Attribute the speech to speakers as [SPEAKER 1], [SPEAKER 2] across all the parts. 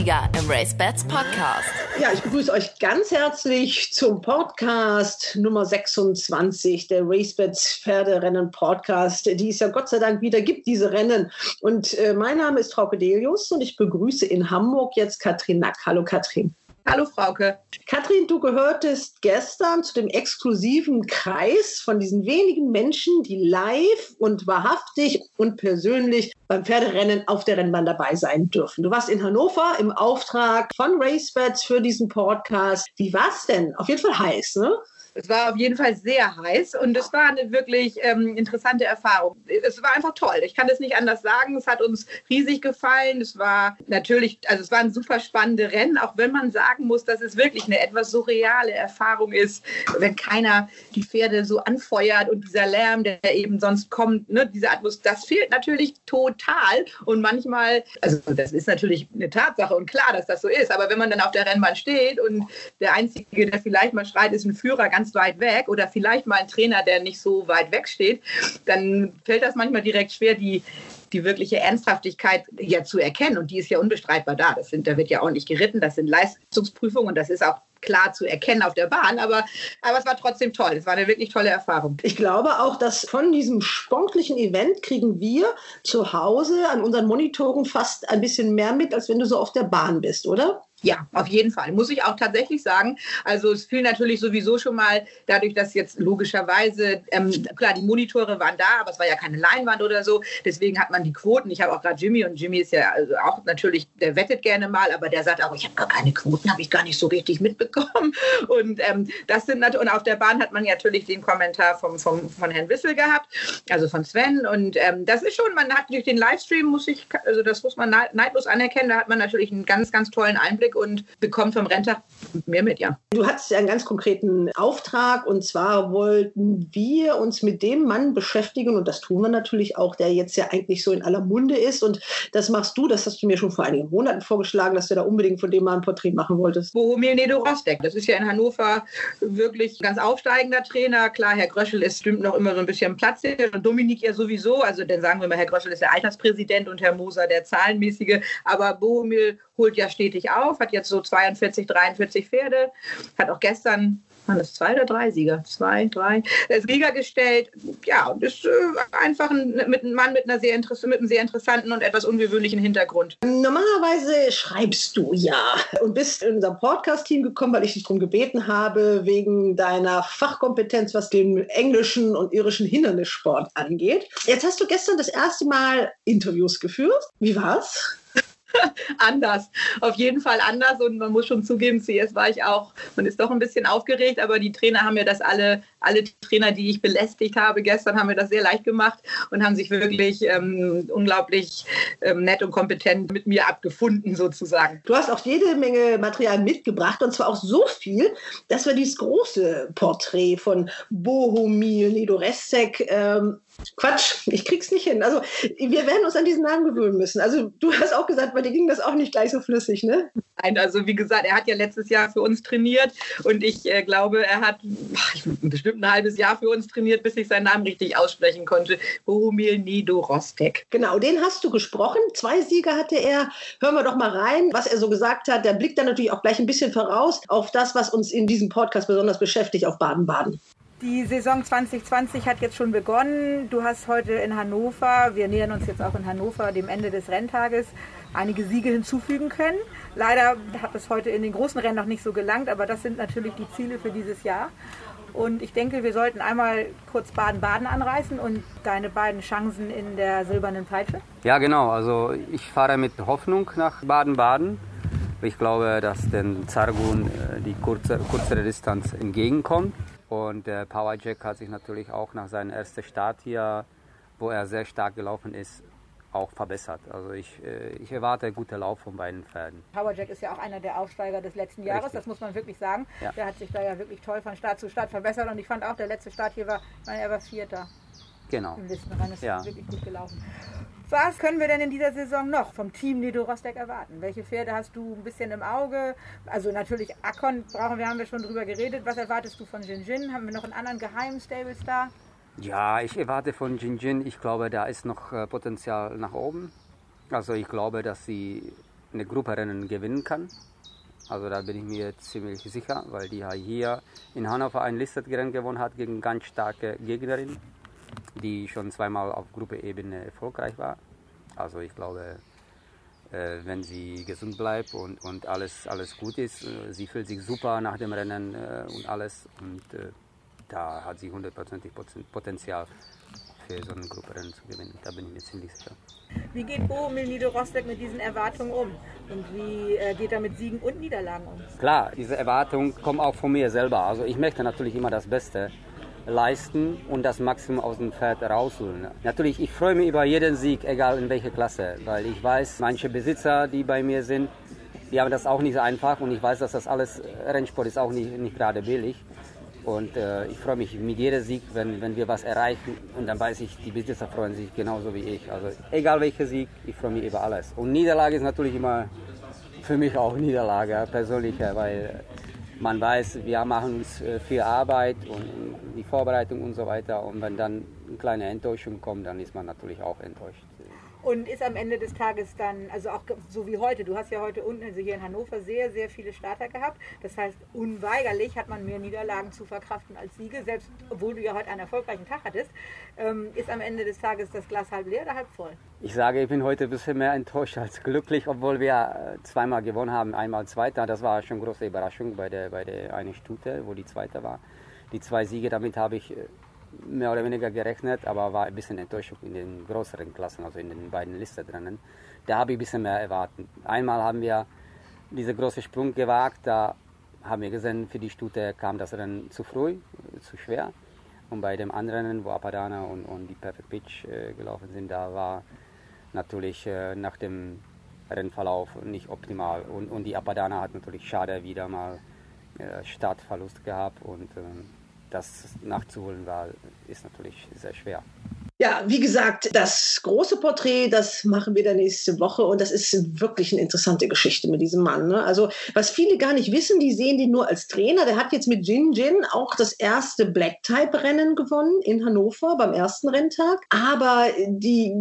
[SPEAKER 1] Sieger im RaceBets Podcast.
[SPEAKER 2] Ja, ich begrüße euch ganz herzlich zum Podcast Nummer 26 der RaceBets Pferderennen Podcast, die es ja Gott sei Dank wieder gibt, diese Rennen. Und äh, mein Name ist Frauke Delius und ich begrüße in Hamburg jetzt Katrin Nack. Hallo Katrin.
[SPEAKER 3] Hallo Frauke.
[SPEAKER 2] Katrin, du gehörtest gestern zu dem exklusiven Kreis von diesen wenigen Menschen, die live und wahrhaftig und persönlich beim Pferderennen auf der Rennbahn dabei sein dürfen. Du warst in Hannover im Auftrag von RaceBets für diesen Podcast. Wie war es denn? Auf jeden Fall heiß, ne?
[SPEAKER 3] Es war auf jeden Fall sehr heiß und es war eine wirklich ähm, interessante Erfahrung. Es war einfach toll. Ich kann es nicht anders sagen. Es hat uns riesig gefallen. Es war natürlich, also es waren super spannende Rennen, auch wenn man sagen muss, dass es wirklich eine etwas surreale Erfahrung ist, wenn keiner die Pferde so anfeuert und dieser Lärm, der eben sonst kommt, ne, diese Atmosphäre, das fehlt natürlich total. Und manchmal, also das ist natürlich eine Tatsache und klar, dass das so ist. Aber wenn man dann auf der Rennbahn steht und der Einzige, der vielleicht mal schreit, ist ein Führer ganz ganz weit weg oder vielleicht mal ein Trainer, der nicht so weit weg steht, dann fällt das manchmal direkt schwer, die, die wirkliche Ernsthaftigkeit ja zu erkennen. Und die ist ja unbestreitbar da. Das sind, da wird ja auch nicht geritten, das sind Leistungsprüfungen und das ist auch klar zu erkennen auf der Bahn, aber, aber es war trotzdem toll. Es war eine wirklich tolle Erfahrung.
[SPEAKER 2] Ich glaube auch, dass von diesem sportlichen Event kriegen wir zu Hause an unseren Monitoren fast ein bisschen mehr mit, als wenn du so auf der Bahn bist, oder?
[SPEAKER 3] Ja, auf jeden Fall. Muss ich auch tatsächlich sagen. Also es fiel natürlich sowieso schon mal dadurch, dass jetzt logischerweise, ähm, klar, die Monitore waren da, aber es war ja keine Leinwand oder so. Deswegen hat man die Quoten. Ich habe auch gerade Jimmy und Jimmy ist ja also auch natürlich, der wettet gerne mal, aber der sagt auch, ich habe gar keine Quoten, habe ich gar nicht so richtig mitbekommen. Und ähm, das sind und auf der Bahn hat man natürlich den Kommentar vom, vom, von Herrn Wissel gehabt, also von Sven. Und ähm, das ist schon, man hat durch den Livestream, muss ich, also das muss man neidlos anerkennen, da hat man natürlich einen ganz, ganz tollen Einblick Einblick und bekommt vom Renntag mehr mit, ja.
[SPEAKER 2] Du hattest ja einen ganz konkreten Auftrag und zwar wollten wir uns mit dem Mann beschäftigen und das tun wir natürlich auch, der jetzt ja eigentlich so in aller Munde ist und das machst du, das hast du mir schon vor einigen Monaten vorgeschlagen, dass du da unbedingt von dem mal ein Porträt machen wolltest.
[SPEAKER 3] Bohumil Nedo Rostek, das ist ja in Hannover wirklich ganz aufsteigender Trainer. Klar, Herr Gröschel ist stimmt noch immer so ein bisschen Platz und Dominik ja sowieso, also dann sagen wir mal, Herr Gröschel ist der Alterspräsident und Herr Moser der Zahlenmäßige, aber Bohumil holt ja stetig auf, hat jetzt so 42, 43 Pferde, hat auch gestern waren es zwei oder drei Sieger? Zwei, drei. Sieger gestellt. Ja, und ist äh, einfach ein, mit einem Mann mit, einer sehr mit einem sehr interessanten und etwas ungewöhnlichen Hintergrund.
[SPEAKER 2] Normalerweise schreibst du ja und bist in unser Podcast-Team gekommen, weil ich dich darum gebeten habe, wegen deiner Fachkompetenz, was den englischen und irischen Hindernissport angeht. Jetzt hast du gestern das erste Mal Interviews geführt. Wie war's?
[SPEAKER 3] anders. Auf jeden Fall anders. Und man muss schon zugeben, CS war ich auch, man ist doch ein bisschen aufgeregt, aber die Trainer haben mir das alle, alle Trainer, die ich belästigt habe gestern, haben mir das sehr leicht gemacht und haben sich wirklich ähm, unglaublich ähm, nett und kompetent mit mir abgefunden, sozusagen.
[SPEAKER 2] Du hast auch jede Menge Material mitgebracht und zwar auch so viel, dass wir dieses große Porträt von Bohumil Nidoresek ähm, Quatsch, ich krieg's nicht hin. Also wir werden uns an diesen Namen gewöhnen müssen. Also du hast auch gesagt, bei dir ging das auch nicht gleich so flüssig, ne?
[SPEAKER 3] Nein, also wie gesagt, er hat ja letztes Jahr für uns trainiert und ich äh, glaube, er hat ach, bestimmt ein halbes Jahr für uns trainiert, bis ich seinen Namen richtig aussprechen konnte. Bohumil Nido Rostek.
[SPEAKER 2] Genau, den hast du gesprochen. Zwei Siege hatte er. Hören wir doch mal rein, was er so gesagt hat. Der blickt dann natürlich auch gleich ein bisschen voraus auf das, was uns in diesem Podcast besonders beschäftigt, auf Baden-Baden.
[SPEAKER 4] Die Saison 2020 hat jetzt schon begonnen. Du hast heute in Hannover, wir nähern uns jetzt auch in Hannover dem Ende des Renntages, einige Siege hinzufügen können. Leider hat es heute in den großen Rennen noch nicht so gelangt, aber das sind natürlich die Ziele für dieses Jahr. Und ich denke, wir sollten einmal kurz Baden-Baden anreißen und deine beiden Chancen in der silbernen Peitsche.
[SPEAKER 5] Ja, genau. Also ich fahre mit Hoffnung nach Baden-Baden. Ich glaube, dass den Zargun äh, die kurze, kürzere Distanz entgegenkommt. Und der Powerjack hat sich natürlich auch nach seinem ersten Start hier, wo er sehr stark gelaufen ist, auch verbessert. Also ich, äh, ich erwarte einen guten Lauf von beiden Pferden.
[SPEAKER 4] Powerjack ist ja auch einer der Aufsteiger des letzten Jahres, Richtig. das muss man wirklich sagen. Ja. Der hat sich da ja wirklich toll von Start zu Start verbessert und ich fand auch, der letzte Start hier war, er war Vierter.
[SPEAKER 5] Genau.
[SPEAKER 4] Im Listenrennen ist ja. wirklich gut gelaufen. Was können wir denn in dieser Saison noch vom Team Nido Rostek erwarten? Welche Pferde hast du ein bisschen im Auge? Also natürlich Akon brauchen wir, haben wir schon drüber geredet. Was erwartest du von Jinjin? Haben wir noch einen anderen geheimen Stablestar?
[SPEAKER 5] Ja, ich erwarte von Jinjin, ich glaube, da ist noch äh, Potenzial nach oben. Also ich glaube, dass sie eine Grupperennen gewinnen kann. Also da bin ich mir ziemlich sicher, weil die hier in Hannover ein Listed-Rennen gewonnen hat gegen ganz starke Gegnerin, die schon zweimal auf Gruppeebene erfolgreich war. Also ich glaube, äh, wenn sie gesund bleibt und, und alles, alles gut ist, äh, sie fühlt sich super nach dem Rennen äh, und alles. Und da hat sie hundertprozentig Potenzial für so ein Grupperennen zu gewinnen. Da bin ich mir ziemlich sicher.
[SPEAKER 4] Wie geht Bohumil Niederrostek mit diesen Erwartungen um? Und wie äh, geht er mit Siegen und Niederlagen um?
[SPEAKER 5] Klar, diese Erwartungen kommen auch von mir selber. Also ich möchte natürlich immer das Beste leisten und das Maximum aus dem Pferd rausholen. Natürlich, ich freue mich über jeden Sieg, egal in welcher Klasse, weil ich weiß, manche Besitzer, die bei mir sind, die haben das auch nicht so einfach und ich weiß, dass das alles Rennsport ist auch nicht, nicht gerade billig. Und äh, ich freue mich mit jedem Sieg, wenn, wenn wir was erreichen. Und dann weiß ich, die Besitzer freuen sich genauso wie ich. Also egal welcher Sieg, ich freue mich über alles. Und Niederlage ist natürlich immer für mich auch Niederlage, persönlicher, weil man weiß, wir machen uns äh, viel Arbeit und die Vorbereitung und so weiter. Und wenn dann eine kleine Enttäuschung kommt, dann ist man natürlich auch enttäuscht
[SPEAKER 4] und ist am Ende des Tages dann, also auch so wie heute, du hast ja heute unten, also hier in Hannover, sehr, sehr viele Starter gehabt. Das heißt, unweigerlich hat man mehr Niederlagen zu verkraften als Siege, selbst obwohl du ja heute einen erfolgreichen Tag hattest. Ähm, ist am Ende des Tages das Glas halb leer oder halb voll?
[SPEAKER 5] Ich sage, ich bin heute ein bisschen mehr enttäuscht als glücklich, obwohl wir äh, zweimal gewonnen haben, einmal Zweiter. Das war schon eine große Überraschung bei der, bei der eine Stute, wo die Zweite war. Die zwei Siege, damit habe ich äh, mehr oder weniger gerechnet, aber war ein bisschen enttäuscht in den größeren Klassen, also in den beiden Listenrennen. Da habe ich ein bisschen mehr erwartet. Einmal haben wir diesen großen Sprung gewagt, da haben wir gesehen, für die Stute kam das Rennen zu früh, zu schwer. Und bei dem anderen Rennen, wo Apadana und, und die Perfect Pitch äh, gelaufen sind, da war natürlich äh, nach dem Rennverlauf nicht optimal. Und, und die Apadana hat natürlich schade wieder mal äh, Startverlust gehabt und ähm, das nachzuholen war, ist natürlich sehr schwer.
[SPEAKER 2] Ja, wie gesagt, das große Porträt, das machen wir dann nächste Woche und das ist wirklich eine interessante Geschichte mit diesem Mann. Ne? Also, was viele gar nicht wissen, die sehen den nur als Trainer. Der hat jetzt mit Jin Jin auch das erste Black-Type-Rennen gewonnen in Hannover beim ersten Renntag. Aber die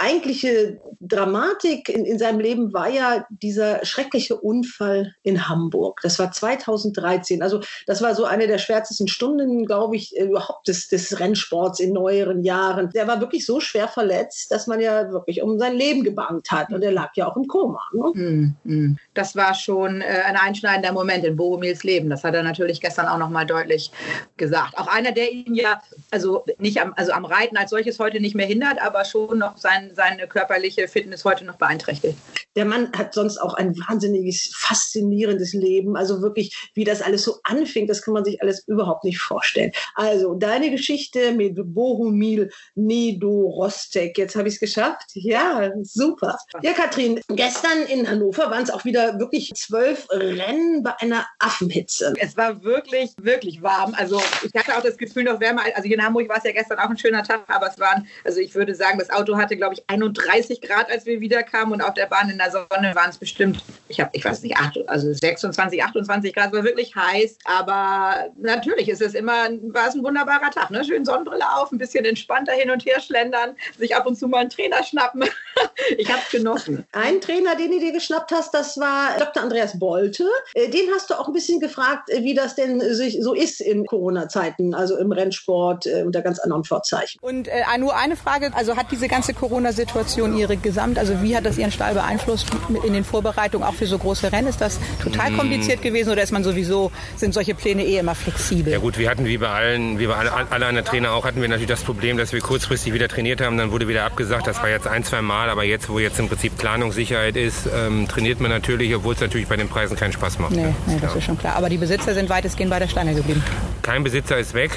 [SPEAKER 2] eigentliche Dramatik in, in seinem Leben war ja dieser schreckliche Unfall in Hamburg. Das war 2013. Also, das war so eine der schwärzesten Stunden, glaube ich, überhaupt des, des Rennsports in neueren Jahren der war wirklich so schwer verletzt, dass man ja wirklich um sein Leben gebangt hat. Und er lag ja auch im Koma. Ne?
[SPEAKER 3] Mm, Das war schon äh, ein einschneidender Moment in Bohumils Leben. Das hat er natürlich gestern auch nochmal deutlich gesagt. Auch einer, der ihn ja, also nicht am, also am Reiten als solches heute nicht mehr hindert, aber schon noch sein, seine körperliche Fitness heute noch beeinträchtigt.
[SPEAKER 2] Der Mann hat sonst auch ein wahnsinniges, faszinierendes Leben. Also wirklich, wie das alles so anfing, das kann man sich alles überhaupt nicht vorstellen. Also deine Geschichte mit Bohumil Nido Rostek. Jetzt habe ich es geschafft. Ja, super. Ja, Katrin, gestern in Hannover waren es auch wieder wirklich zwölf Rennen bei einer Affenhitze.
[SPEAKER 3] Es war wirklich, wirklich warm. Also ich hatte auch das Gefühl noch wärmer. Also hier in Hamburg war es ja gestern auch ein schöner Tag, aber es waren, also ich würde sagen, das Auto hatte, glaube ich, 31 Grad, als wir wiederkamen und auf der Bahn in der Sonne waren es bestimmt, ich habe, ich weiß nicht, 8, also 26, 28 Grad. Es war wirklich heiß, aber natürlich ist es immer, war es ein wunderbarer Tag. Ne? Schön Sonnenbrille auf, ein bisschen entspannter hin und und her schlendern, sich ab und zu mal einen Trainer schnappen. ich habe es genossen.
[SPEAKER 2] Ein Trainer, den du dir geschnappt hast, das war Dr. Andreas Bolte. Äh, den hast du auch ein bisschen gefragt, äh, wie das denn so ist in Corona-Zeiten, also im Rennsport äh, unter ganz anderen Vorzeichen.
[SPEAKER 4] Und äh, nur eine Frage, also hat diese ganze Corona-Situation Ihre Gesamt, also wie hat das Ihren Stall beeinflusst in den Vorbereitungen auch für so große Rennen? Ist das total mm. kompliziert gewesen oder ist man sowieso, sind solche Pläne eh immer flexibel?
[SPEAKER 6] Ja gut, wir hatten wie bei allen, wie bei alle, alle anderen Trainer auch, hatten wir natürlich das Problem, dass wir kurz kurzfristig wieder trainiert haben, dann wurde wieder abgesagt. Das war jetzt ein, zwei Mal, aber jetzt, wo jetzt im Prinzip Planungssicherheit ist, ähm, trainiert man natürlich, obwohl es natürlich bei den Preisen keinen Spaß macht.
[SPEAKER 4] Nee, nee das ja. ist schon klar. Aber die Besitzer sind weitestgehend bei der Stange geblieben.
[SPEAKER 6] Kein Besitzer ist weg,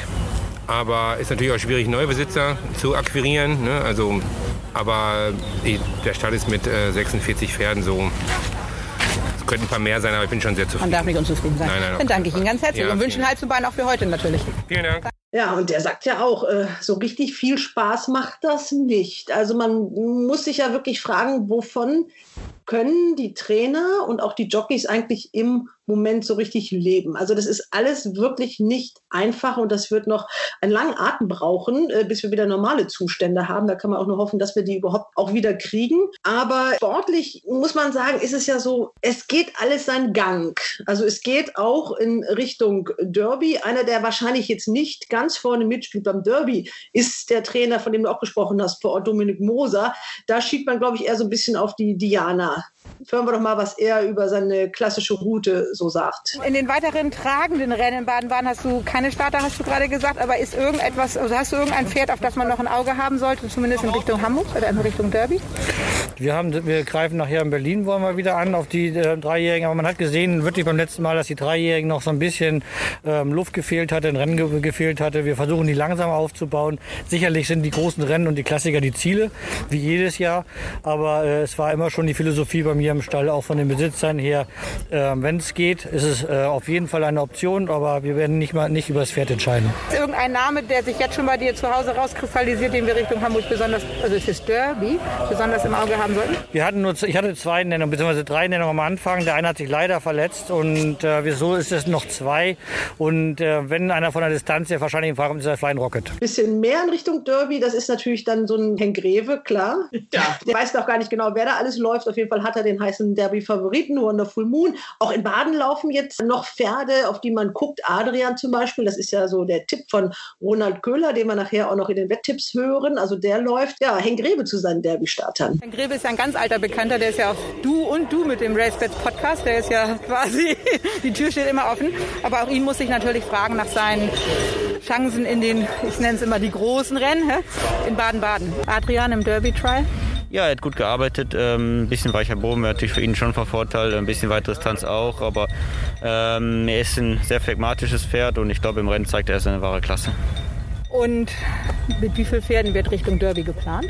[SPEAKER 6] aber ist natürlich auch schwierig, neue Besitzer zu akquirieren. Ne? Also, aber die, der Stall ist mit äh, 46 Pferden so Es könnten ein paar mehr sein, aber ich bin schon sehr zufrieden.
[SPEAKER 4] Man darf nicht unzufrieden sein.
[SPEAKER 6] Nein, nein,
[SPEAKER 4] Dann danke ich Ihnen ganz herzlich ja, und wünsche Ihnen Hals und Bein auch für heute natürlich.
[SPEAKER 6] Vielen Dank.
[SPEAKER 2] Ja, und der sagt ja auch, äh, so richtig viel Spaß macht das nicht. Also man muss sich ja wirklich fragen, wovon können die Trainer und auch die Jockeys eigentlich im Moment so richtig leben. Also das ist alles wirklich nicht einfach und das wird noch einen langen Atem brauchen, äh, bis wir wieder normale Zustände haben. Da kann man auch nur hoffen, dass wir die überhaupt auch wieder kriegen. Aber sportlich muss man sagen, ist es ja so, es geht alles seinen Gang. Also es geht auch in Richtung Derby. Einer, der wahrscheinlich jetzt nicht ganz vorne mitspielt beim Derby, ist der Trainer, von dem du auch gesprochen hast, vor Ort Dominik Moser. Da schiebt man, glaube ich, eher so ein bisschen auf die Diana. Hören wir doch mal, was er über seine klassische Route so sagt.
[SPEAKER 4] In den weiteren tragenden Rennen in Baden-Baden hast du keine Starter, hast du gerade gesagt, aber ist irgendetwas, also hast du irgendein Pferd, auf das man noch ein Auge haben sollte, zumindest in Richtung Hamburg oder in Richtung Derby?
[SPEAKER 7] Wir, haben, wir greifen nachher in Berlin, wollen wir wieder an auf die äh, Dreijährigen, aber man hat gesehen, wirklich beim letzten Mal, dass die Dreijährigen noch so ein bisschen ähm, Luft gefehlt hatte, ein Rennen ge gefehlt hatte. Wir versuchen die langsam aufzubauen. Sicherlich sind die großen Rennen und die Klassiker die Ziele, wie jedes Jahr, aber äh, es war immer schon die Philosophie bei mir im Stall, auch von den Besitzern her, äh, wenn es geht, ist es äh, auf jeden Fall eine Option, aber wir werden nicht mal nicht über das Pferd entscheiden.
[SPEAKER 4] Ist irgendein Name, der sich jetzt schon bei dir zu Hause rauskristallisiert, den wir Richtung Hamburg besonders, also es ist Derby, besonders im Auge haben sollten?
[SPEAKER 7] Wir hatten nur, ich hatte zwei Nennungen, beziehungsweise drei Nennungen am Anfang. Der eine hat sich leider verletzt und äh, wieso ist es noch zwei? Und äh, wenn einer von der Distanz der wahrscheinlich im Fahrer ist der Flying Rocket.
[SPEAKER 2] Bisschen mehr in Richtung Derby, das ist natürlich dann so ein Henk Greve, klar. Ja. Der weiß doch gar nicht genau, wer da alles läuft. Auf jeden Fall hat er den heißen Derby-Favoriten, Wonderful Moon. Auch in Baden laufen jetzt noch Pferde, auf die man guckt. Adrian zum Beispiel, das ist ja so der Tipp von Ronald Köhler, den wir nachher auch noch in den Wetttipps hören. Also der läuft, ja, Henk Greve zu seinen Derby-Startern.
[SPEAKER 4] Henk Greve ist ja ein ganz alter Bekannter, der ist ja auch du und du mit dem Racebets Podcast. Der ist ja quasi, die Tür steht immer offen. Aber auch ihn muss ich natürlich fragen nach seinen Chancen in den, ich nenne es immer die großen Rennen, in Baden-Baden. Adrian im Derby Trial.
[SPEAKER 8] Ja, er hat gut gearbeitet. Ähm, ein bisschen weicher Boden wäre natürlich für ihn schon von Vorteil, ein bisschen weitere Distanz auch. Aber ähm, er ist ein sehr phlegmatisches Pferd und ich glaube, im Rennen zeigt er seine wahre Klasse.
[SPEAKER 4] Und mit wie vielen Pferden wird Richtung Derby geplant?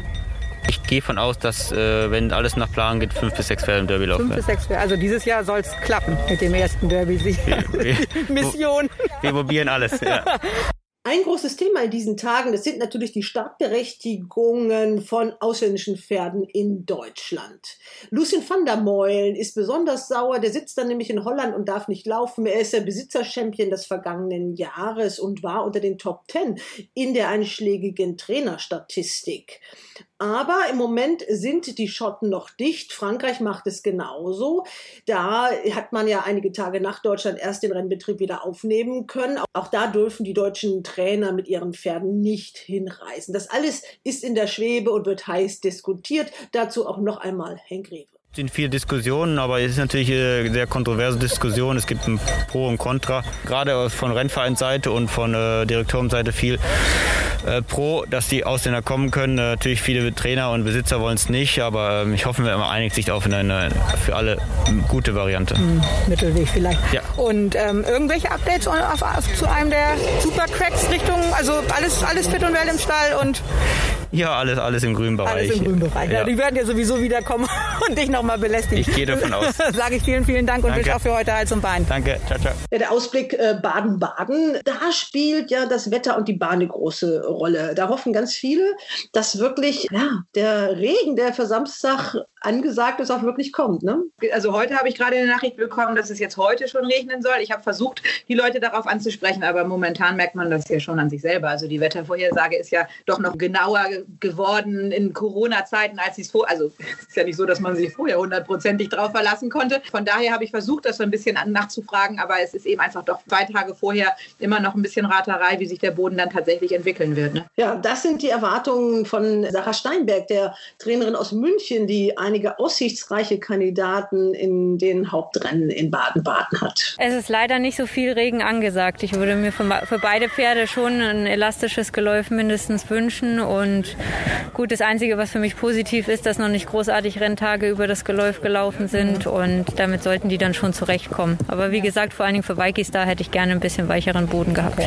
[SPEAKER 8] Ich gehe von aus, dass, äh, wenn alles nach Plan geht, fünf bis sechs Pferde im Derby laufen.
[SPEAKER 4] Fünf bis sechs Pferde. Also dieses Jahr soll es klappen mit dem ersten Derby-Sieg. Mission.
[SPEAKER 8] Wir probieren alles. Ja.
[SPEAKER 2] Ein großes Thema in diesen Tagen, das sind natürlich die Startberechtigungen von ausländischen Pferden in Deutschland. Lucien van der Meulen ist besonders sauer, der sitzt dann nämlich in Holland und darf nicht laufen. Er ist der Besitzer-Champion des vergangenen Jahres und war unter den Top Ten in der einschlägigen Trainerstatistik. Aber im Moment sind die Schotten noch dicht. Frankreich macht es genauso. Da hat man ja einige Tage nach Deutschland erst den Rennbetrieb wieder aufnehmen können. Auch da dürfen die deutschen Trainer mit ihren Pferden nicht hinreisen. Das alles ist in der Schwebe und wird heiß diskutiert. Dazu auch noch einmal Henk Rewe.
[SPEAKER 8] Es sind viele Diskussionen, aber es ist natürlich eine sehr kontroverse Diskussion. Es gibt ein Pro und Contra, gerade von Rennvereinsseite und von äh, Direktorenseite viel äh, Pro, dass die Ausländer kommen können. Äh, natürlich viele Trainer und Besitzer wollen es nicht, aber ähm, ich hoffe, man einigt sich auf eine für alle gute Variante.
[SPEAKER 4] Hm, Mittelweg vielleicht.
[SPEAKER 8] Ja.
[SPEAKER 4] Und ähm, irgendwelche Updates auf, auf, zu einem der Supercracks Richtung, also alles, alles fit und well im Stall und
[SPEAKER 8] ja, alles, alles im grünen Bereich.
[SPEAKER 4] Alles im grünen Bereich. Ja. Ja, die werden ja sowieso wiederkommen und dich nochmal belästigen.
[SPEAKER 8] Ich gehe davon aus.
[SPEAKER 4] Sage ich vielen, vielen Dank und wünsche auch für heute Hals und Bein.
[SPEAKER 8] Danke, ciao, ciao.
[SPEAKER 2] Ja, der Ausblick äh, Baden-Baden, da spielt ja das Wetter und die Bahn eine große Rolle. Da hoffen ganz viele, dass wirklich ja, der Regen, der für Samstag angesagt ist, auch wirklich kommt. Ne?
[SPEAKER 3] Also heute habe ich gerade eine Nachricht bekommen, dass es jetzt heute schon regnen soll. Ich habe versucht, die Leute darauf anzusprechen, aber momentan merkt man das ja schon an sich selber. Also die Wettervorhersage ist ja doch noch genauer geworden in Corona-Zeiten, als sie es vor. Also es ist ja nicht so, dass man sich vorher hundertprozentig drauf verlassen konnte. Von daher habe ich versucht, das so ein bisschen nachzufragen, aber es ist eben einfach doch zwei Tage vorher immer noch ein bisschen Raterei, wie sich der Boden dann tatsächlich entwickeln wird. Ne?
[SPEAKER 2] Ja, das sind die Erwartungen von Sarah Steinberg, der Trainerin aus München, die einige aussichtsreiche Kandidaten in den Hauptrennen in Baden-Baden hat.
[SPEAKER 9] Es ist leider nicht so viel Regen angesagt. Ich würde mir für, für beide Pferde schon ein elastisches Geläuf mindestens wünschen und Gut, das Einzige, was für mich positiv ist, dass noch nicht großartig Renntage über das Geläuf gelaufen sind und damit sollten die dann schon zurechtkommen. Aber wie gesagt, vor allen Dingen für Vikis da hätte ich gerne ein bisschen weicheren Boden gehabt.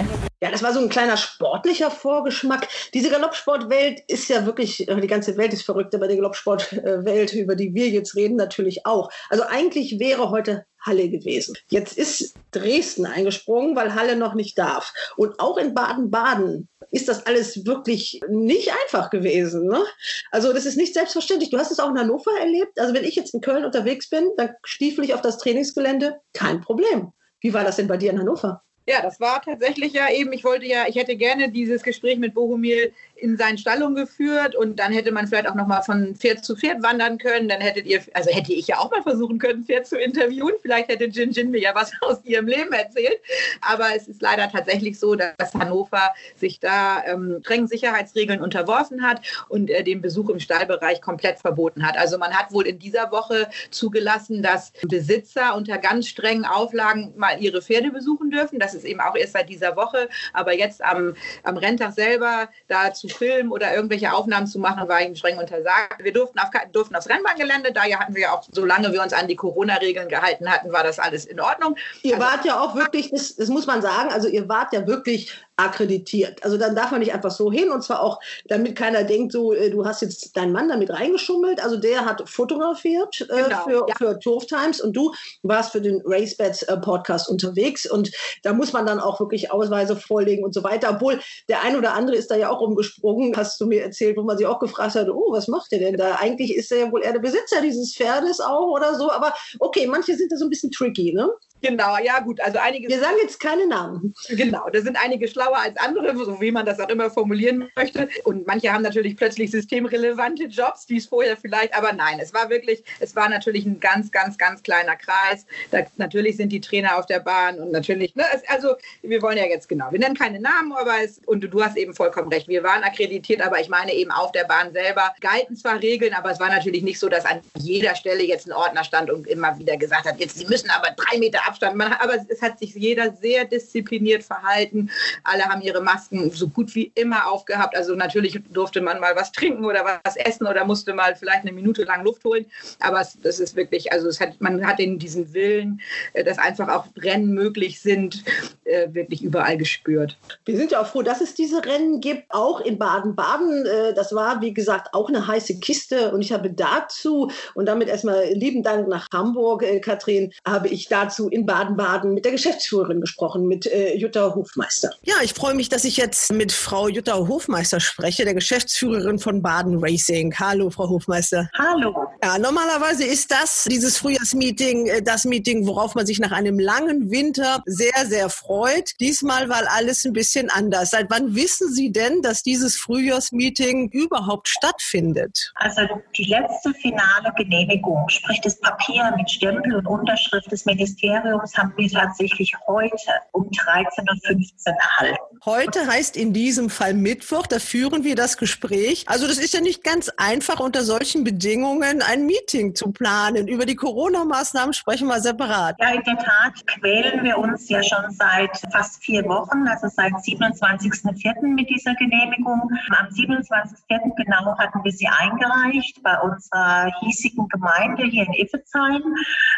[SPEAKER 2] Ja, das war so ein kleiner sportlicher Vorgeschmack. Diese Galoppsportwelt ist ja wirklich, die ganze Welt ist verrückt, aber die Galoppsportwelt, über die wir jetzt reden, natürlich auch. Also eigentlich wäre heute Halle gewesen. Jetzt ist Dresden eingesprungen, weil Halle noch nicht darf. Und auch in Baden-Baden ist das alles wirklich nicht einfach gewesen. Ne? Also das ist nicht selbstverständlich. Du hast es auch in Hannover erlebt. Also wenn ich jetzt in Köln unterwegs bin, dann stiefel ich auf das Trainingsgelände, kein Problem. Wie war das denn bei dir in Hannover?
[SPEAKER 3] Ja, das war tatsächlich ja eben, ich wollte ja, ich hätte gerne dieses Gespräch mit Bohumil in seinen Stallung geführt und dann hätte man vielleicht auch noch mal von Pferd zu Pferd wandern können. Dann hättet ihr, also hätte ich ja auch mal versuchen können, Pferd zu interviewen. Vielleicht hätte Jin Jin mir ja was aus ihrem Leben erzählt. Aber es ist leider tatsächlich so, dass Hannover sich da ähm, strengen Sicherheitsregeln unterworfen hat und äh, den Besuch im Stallbereich komplett verboten hat. Also man hat wohl in dieser Woche zugelassen, dass Besitzer unter ganz strengen Auflagen mal ihre Pferde besuchen dürfen. Das ist eben auch erst seit dieser Woche. Aber jetzt am, am Renntag selber da zu filmen oder irgendwelche Aufnahmen zu machen, war ihm streng untersagt. Wir durften, auf, durften aufs Rennbahngelände, da hatten wir auch, solange wir uns an die Corona-Regeln gehalten hatten, war das alles in Ordnung.
[SPEAKER 2] Ihr also, wart ja auch wirklich, das, das muss man sagen, also ihr wart ja wirklich akkreditiert. Also dann darf man nicht einfach so hin und zwar auch, damit keiner denkt, so, äh, du hast jetzt deinen Mann damit reingeschummelt. Also der hat fotografiert äh, genau, für, ja. für Turf Times und du warst für den Race Bets äh, Podcast unterwegs und da muss man dann auch wirklich Ausweise vorlegen und so weiter. Obwohl der ein oder andere ist da ja auch rumgesprungen, hast du mir erzählt, wo man sich auch gefragt hat, oh, was macht der denn da? Eigentlich ist er ja wohl eher der Besitzer dieses Pferdes auch oder so. Aber okay, manche sind da so ein bisschen tricky, ne?
[SPEAKER 3] Genau, ja gut. Also einige.
[SPEAKER 2] Wir sagen jetzt keine Namen.
[SPEAKER 3] Genau, da sind einige schlauer als andere, so wie man das auch immer formulieren möchte. Und manche haben natürlich plötzlich systemrelevante Jobs, die es vorher vielleicht, aber nein, es war wirklich, es war natürlich ein ganz, ganz, ganz kleiner Kreis. Da, natürlich sind die Trainer auf der Bahn und natürlich, ne, es, also wir wollen ja jetzt genau, wir nennen keine Namen, aber es, und du hast eben vollkommen recht, wir waren akkreditiert, aber ich meine eben auf der Bahn selber galten zwar Regeln, aber es war natürlich nicht so, dass an jeder Stelle jetzt ein Ordner stand und immer wieder gesagt hat, jetzt, Sie müssen aber drei Meter ab Abstand. Man, aber es hat sich jeder sehr diszipliniert verhalten. Alle haben ihre Masken so gut wie immer aufgehabt. Also natürlich durfte man mal was trinken oder was essen oder musste mal vielleicht eine Minute lang Luft holen. Aber es, das ist wirklich, also hat, man hat in diesen Willen, äh, dass einfach auch Rennen möglich sind, äh, wirklich überall gespürt.
[SPEAKER 2] Wir sind ja auch froh, dass es diese Rennen gibt, auch in Baden-Baden. Äh, das war, wie gesagt, auch eine heiße Kiste. Und ich habe dazu, und damit erstmal lieben Dank nach Hamburg, Katrin, habe ich dazu in Baden-Baden mit der Geschäftsführerin gesprochen, mit äh, Jutta Hofmeister. Ja, ich freue mich, dass ich jetzt mit Frau Jutta Hofmeister spreche, der Geschäftsführerin von Baden Racing. Hallo, Frau Hofmeister.
[SPEAKER 10] Hallo.
[SPEAKER 2] Ja, normalerweise ist das, dieses Frühjahrsmeeting, äh, das Meeting, worauf man sich nach einem langen Winter sehr, sehr freut. Diesmal war alles ein bisschen anders. Seit wann wissen Sie denn, dass dieses Frühjahrsmeeting überhaupt stattfindet?
[SPEAKER 10] Also die letzte finale Genehmigung, sprich das Papier mit Stempel und Unterschrift des Ministeriums, Jubiläums haben wir tatsächlich heute um 13.15 Uhr erhalten.
[SPEAKER 2] Heute heißt in diesem Fall Mittwoch, da führen wir das Gespräch. Also das ist ja nicht ganz einfach unter solchen Bedingungen ein Meeting zu planen. Über die Corona-Maßnahmen sprechen wir separat.
[SPEAKER 10] Ja, in der Tat quälen wir uns ja schon seit fast vier Wochen, also seit 27.04. mit dieser Genehmigung. Am 27.04. genau hatten wir sie eingereicht bei unserer hiesigen Gemeinde hier in Iffezheim.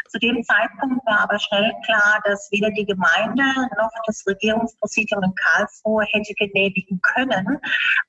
[SPEAKER 10] Zu dem Zeitpunkt war aber schnell klar, dass weder die Gemeinde noch das Regierungspräsidium in Karlsruhe hätte genehmigen können,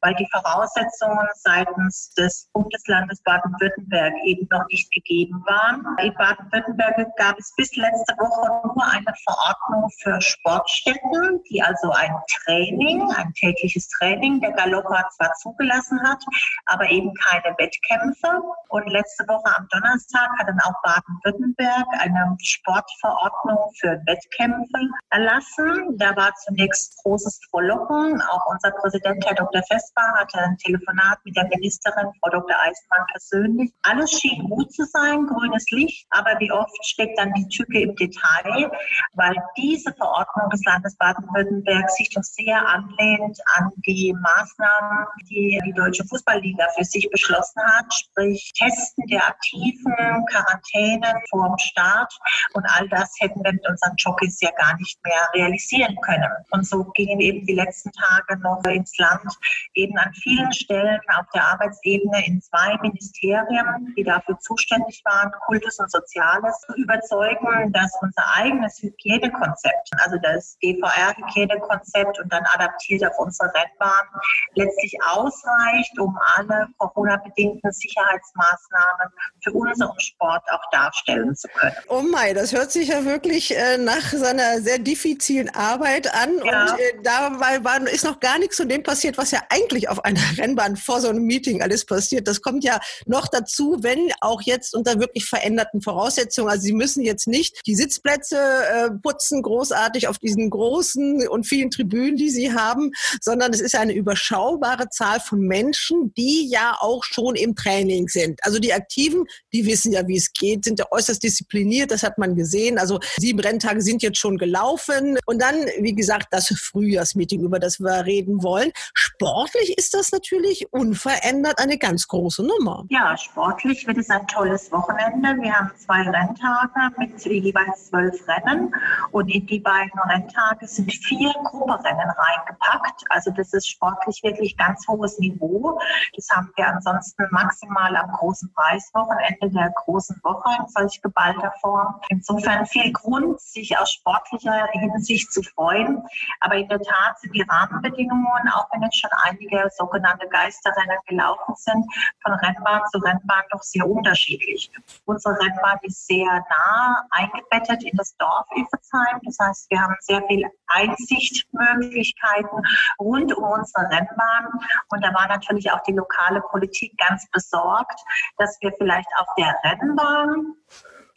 [SPEAKER 10] weil die Voraussetzungen seitens des Bundeslandes Baden-Württemberg eben noch nicht gegeben waren. In Baden-Württemberg gab es bis letzte Woche nur eine Verordnung für Sportstätten, die also ein Training, ein tägliches Training der Galopper zwar zugelassen hat, aber eben keine Wettkämpfe. Und letzte Woche am Donnerstag hat dann auch Baden-Württemberg eine Sportverordnung Verordnung für Wettkämpfe erlassen. Da war zunächst großes Frohlocken. Auch unser Präsident, Herr Dr. Vespa, hatte ein Telefonat mit der Ministerin, Frau Dr. Eisenmann persönlich. Alles schien gut zu sein, grünes Licht. Aber wie oft steckt dann die Tücke im Detail, weil diese Verordnung des Landes Baden-Württemberg sich doch sehr anlehnt an die Maßnahmen, die die Deutsche Fußballliga für sich beschlossen hat, sprich Testen der Aktiven, Quarantänen vor dem Start und all das hätten wir mit unseren Jockeys ja gar nicht mehr realisieren können. Und so gingen eben die letzten Tage noch ins Land, eben an vielen Stellen auf der Arbeitsebene in zwei Ministerien, die dafür zuständig waren, Kultus und Soziales, zu überzeugen, dass unser eigenes Hygienekonzept, also das GVR-Hygienekonzept und dann adaptiert auf unsere Rennbahn, letztlich ausreicht, um alle Corona-bedingten Sicherheitsmaßnahmen für unseren Sport auch darstellen zu können.
[SPEAKER 2] Oh mein, das hört sich ja wirklich äh, nach seiner sehr diffizilen Arbeit an. Ja. Und äh, dabei war, ist noch gar nichts von dem passiert, was ja eigentlich auf einer Rennbahn vor so einem Meeting alles passiert. Das kommt ja noch dazu, wenn auch jetzt unter wirklich veränderten Voraussetzungen. Also Sie müssen jetzt nicht die Sitzplätze äh, putzen, großartig auf diesen großen und vielen Tribünen, die Sie haben, sondern es ist eine überschaubare Zahl von Menschen, die ja auch schon im Training sind. Also die Aktiven, die wissen ja, wie es geht, sind ja äußerst diszipliniert, das hat man gesehen. Also sieben Renntage sind jetzt schon gelaufen. Und dann, wie gesagt, das Frühjahrsmeeting, über das wir reden wollen. Sportlich ist das natürlich unverändert eine ganz große Nummer.
[SPEAKER 10] Ja, sportlich wird es ein tolles Wochenende. Wir haben zwei Renntage mit jeweils zwölf Rennen. Und in die beiden Renntage sind vier Gruppenrennen reingepackt. Also das ist sportlich wirklich ganz hohes Niveau. Das haben wir ansonsten maximal am großen Preiswochenende der großen Woche in solch geballter Form. Insofern viel Grund, sich aus sportlicher Hinsicht zu freuen. Aber in der Tat sind die Rahmenbedingungen, auch wenn jetzt schon einige sogenannte Geisterrennen gelaufen sind, von Rennbahn zu Rennbahn doch sehr unterschiedlich. Unsere Rennbahn ist sehr nah eingebettet in das Dorf Iffezheim. Das heißt, wir haben sehr viel Einsichtmöglichkeiten rund um unsere Rennbahn. Und da war natürlich auch die lokale Politik ganz besorgt, dass wir vielleicht auf der Rennbahn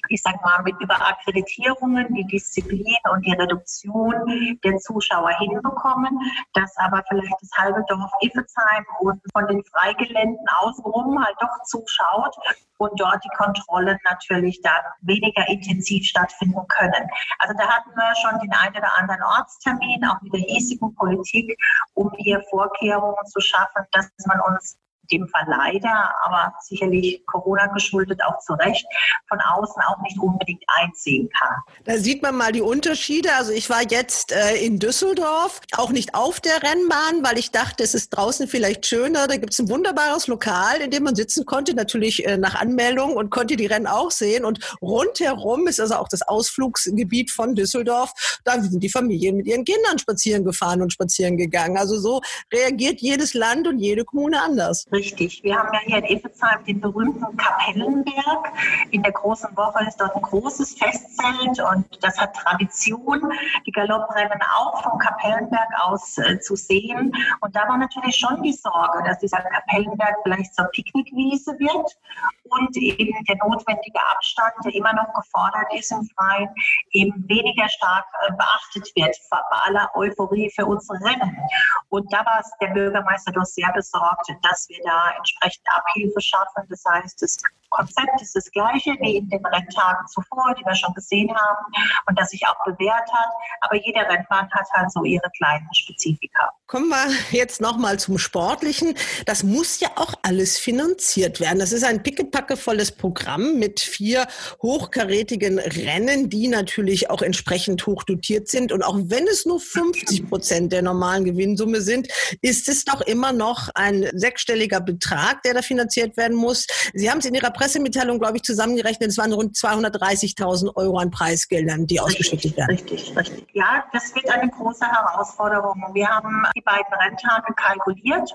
[SPEAKER 10] ich sag mal, mit über Akkreditierungen die Disziplin und die Reduktion der Zuschauer hinbekommen, dass aber vielleicht das halbe Dorf Iffezheim und von den Freigeländen außenrum halt doch zuschaut und dort die Kontrollen natürlich dann weniger intensiv stattfinden können. Also da hatten wir schon den einen oder anderen Ortstermin, auch mit der hiesigen Politik, um hier Vorkehrungen zu schaffen, dass man uns dem Fall leider, aber sicherlich Corona geschuldet auch zu Recht, von außen auch nicht unbedingt einsehen kann.
[SPEAKER 2] Da sieht man mal die Unterschiede. Also ich war jetzt äh, in Düsseldorf, auch nicht auf der Rennbahn, weil ich dachte, es ist draußen vielleicht schöner. Da gibt es ein wunderbares Lokal, in dem man sitzen konnte, natürlich äh, nach Anmeldung und konnte die Rennen auch sehen. Und rundherum ist also auch das Ausflugsgebiet von Düsseldorf. Da sind die Familien mit ihren Kindern spazieren gefahren und spazieren gegangen. Also so reagiert jedes Land und jede Kommune anders.
[SPEAKER 10] Richtig. Wir haben ja hier in Effelsheim den berühmten Kapellenberg. In der großen Woche ist dort ein großes Festzelt und das hat Tradition, die Galopprennen auch vom Kapellenberg aus äh, zu sehen. Und da war natürlich schon die Sorge, dass dieser Kapellenberg vielleicht zur Picknickwiese wird und eben der notwendige Abstand, der immer noch gefordert ist im Freien, eben weniger stark äh, beachtet wird bei aller Euphorie für unsere Rennen. Und da war es der Bürgermeister doch sehr besorgt, dass wir da entsprechend Abhilfe schaffen. Das heißt, das Konzept ist das gleiche wie in den Renntagen zuvor, die wir schon gesehen haben und das sich auch bewährt hat. Aber jede Rennbahn hat halt so ihre kleinen Spezifika.
[SPEAKER 2] Kommen wir jetzt nochmal zum Sportlichen. Das muss ja auch alles finanziert werden. Das ist ein pickepackevolles Programm mit vier hochkarätigen Rennen, die natürlich auch entsprechend hoch dotiert sind. Und auch wenn es nur 50 Prozent der normalen Gewinnsumme sind, ist es doch immer noch ein sechsstelliger Betrag, der da finanziert werden muss. Sie haben es in Ihrer Pressemitteilung, glaube ich, zusammengerechnet. Es waren rund 230.000 Euro an Preisgeldern, die ausgeschüttet werden.
[SPEAKER 10] Richtig, richtig. Ja, das wird eine große Herausforderung. Wir haben die beiden Renntage kalkuliert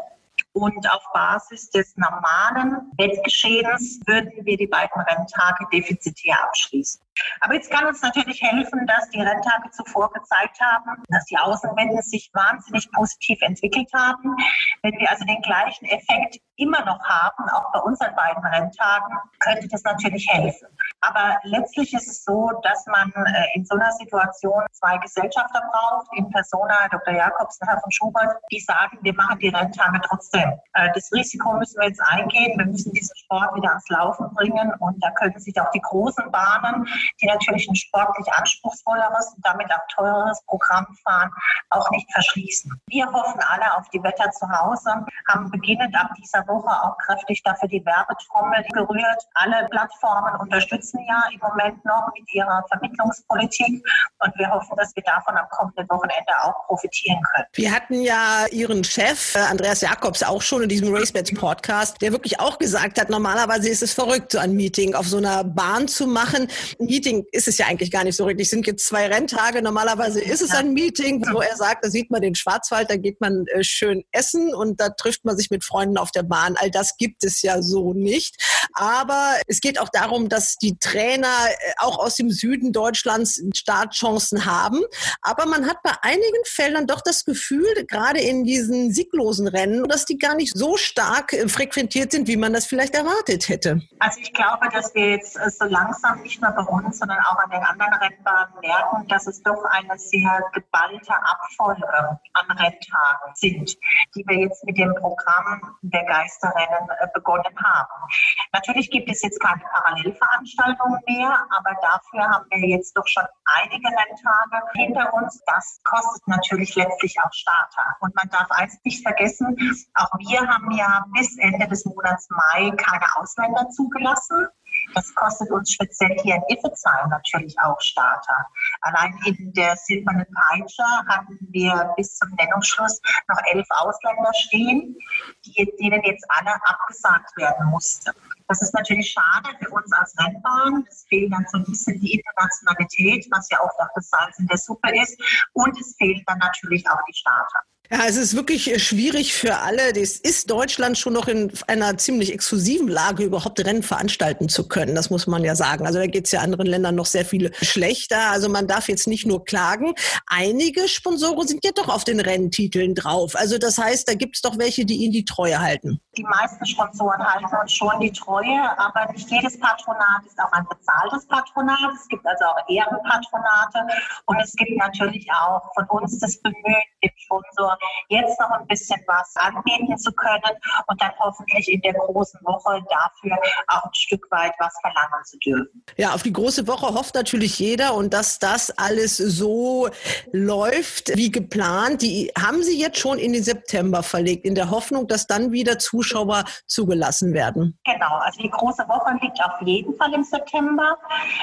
[SPEAKER 10] und auf Basis des normalen Wettgeschehens würden wir die beiden Renntage defizitär abschließen. Aber jetzt kann uns natürlich helfen, dass die Renntage zuvor gezeigt haben, dass die Außenwände sich wahnsinnig positiv entwickelt haben. Wenn wir also den gleichen Effekt immer noch haben, auch bei unseren beiden Renntagen, könnte das natürlich helfen. Aber letztlich ist es so, dass man äh, in so einer Situation zwei Gesellschafter braucht, in Persona Dr. Jakobs und Herr von Schubert, die sagen, wir machen die Renntage trotzdem. Äh, das Risiko müssen wir jetzt eingehen. Wir müssen diesen Sport wieder ans Laufen bringen und da können sich auch die großen Bahnen die natürlich ein sportlich anspruchsvolleres und damit auch teureres Programm fahren, auch nicht verschließen. Wir hoffen alle auf die Wetter zu Hause, haben beginnend ab dieser Woche auch kräftig dafür die Werbetrommel gerührt. Alle Plattformen unterstützen ja im Moment noch mit ihrer Vermittlungspolitik und wir hoffen, dass wir davon am kommenden Wochenende auch profitieren können.
[SPEAKER 2] Wir hatten ja Ihren Chef, äh, Andreas Jakobs, auch schon in diesem RaceBets Podcast, der wirklich auch gesagt hat, normalerweise ist es verrückt, so ein Meeting auf so einer Bahn zu machen. Meeting ist es ja eigentlich gar nicht so richtig. Es sind jetzt zwei Renntage. Normalerweise ist es ein Meeting, wo er sagt, da sieht man den Schwarzwald, da geht man äh, schön essen und da trifft man sich mit Freunden auf der Bahn. All das gibt es ja so nicht. Aber es geht auch darum, dass die Trainer äh, auch aus dem Süden Deutschlands Startchancen haben. Aber man hat bei einigen Feldern doch das Gefühl, gerade in diesen sieglosen Rennen, dass die gar nicht so stark äh, frequentiert sind, wie man das vielleicht erwartet hätte.
[SPEAKER 10] Also ich glaube, dass wir jetzt so langsam nicht nur bei uns, sondern auch an den anderen Rennbahnen merken, dass es doch eine sehr geballte Abfolge an Renntagen sind, die wir jetzt mit dem Programm der Geisterrennen begonnen haben. Natürlich gibt es jetzt keine Parallelveranstaltungen mehr, aber dafür haben wir jetzt doch schon einige Renntage hinter uns. Das kostet natürlich letztlich auch Starter. Und man darf eins nicht vergessen, auch wir haben ja bis Ende des Monats Mai keine Ausländer zugelassen. Das kostet uns speziell hier in Iffezheim natürlich auch Starter. Allein in der Silbernen Peitsche hatten wir bis zum Nennungsschluss noch elf Ausländer stehen, die, denen jetzt alle abgesagt werden mussten. Das ist natürlich schade für uns als Rennbahn. Es fehlt dann so ein bisschen die Internationalität, was ja auch das Salz in der Suppe ist. Und es fehlt dann natürlich auch die Starter.
[SPEAKER 2] Ja, es ist wirklich äh, schwierig für alle. Das ist Deutschland schon noch in einer ziemlich exklusiven Lage, überhaupt Rennen veranstalten zu können. Das muss man ja sagen. Also da geht es ja anderen Ländern noch sehr viel schlechter. Also man darf jetzt nicht nur klagen. Einige Sponsoren sind ja doch auf den Renntiteln drauf. Also das heißt, da gibt es doch welche, die ihnen die Treue halten.
[SPEAKER 10] Die meisten Sponsoren halten uns schon die Treue, aber nicht jedes Patronat ist auch ein bezahltes Patronat. Es gibt also auch Ehrenpatronate und es gibt natürlich auch von uns das Bemühen, dem Sponsor jetzt noch ein bisschen was anbieten zu können und dann hoffentlich in der großen Woche dafür auch ein Stück weit was verlangen zu dürfen.
[SPEAKER 2] Ja, auf die große Woche hofft natürlich jeder und dass das alles so läuft wie geplant. Die haben Sie jetzt schon in den September verlegt, in der Hoffnung, dass dann wieder Zuschauer zugelassen werden.
[SPEAKER 10] Genau, also die große Woche liegt auf jeden Fall im September.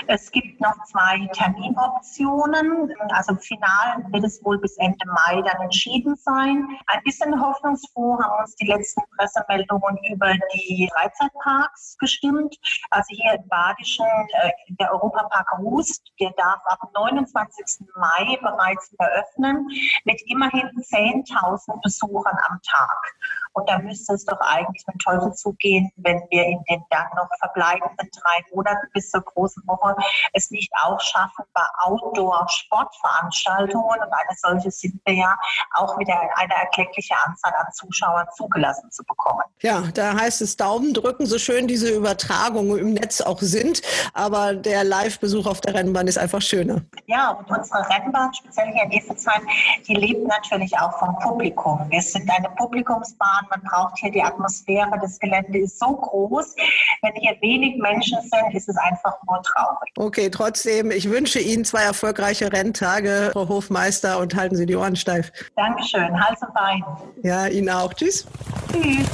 [SPEAKER 10] Es gibt noch zwei Terminoptionen. Also im Finale wird es wohl bis Ende Mai dann entschieden sein. Ein bisschen hoffnungsfroh haben uns die letzten Pressemeldungen über die Freizeitparks gestimmt. Also hier im Badischen, äh, der Europapark Rust, der darf ab 29. Mai bereits eröffnen mit immerhin 10.000 Besuchern am Tag. Und da müsste es doch eigentlich mit Teufel zugehen, wenn wir in den dann noch verbleibenden drei Monaten bis zur großen Woche es nicht auch schaffen, bei Outdoor-Sportveranstaltungen, und eine solche sind wir ja, auch wieder eine erkleckliche Anzahl an Zuschauern zugelassen zu bekommen.
[SPEAKER 2] Ja, da heißt es Daumen drücken, so schön diese Übertragungen im Netz auch sind, aber der Live-Besuch auf der Rennbahn ist einfach schöner.
[SPEAKER 10] Ja, und unsere Rennbahn, speziell hier in Efezheim, die lebt natürlich auch vom Publikum. Wir sind eine Publikumsbahn. Man braucht hier die Atmosphäre. Das Gelände ist so groß. Wenn hier wenig Menschen sind, ist es einfach nur traurig.
[SPEAKER 2] Okay, trotzdem, ich wünsche Ihnen zwei erfolgreiche Renntage, Frau Hofmeister, und halten Sie die Ohren steif.
[SPEAKER 10] Dankeschön. Hals und Bein.
[SPEAKER 2] Ja, Ihnen auch. Tschüss.
[SPEAKER 10] Tschüss.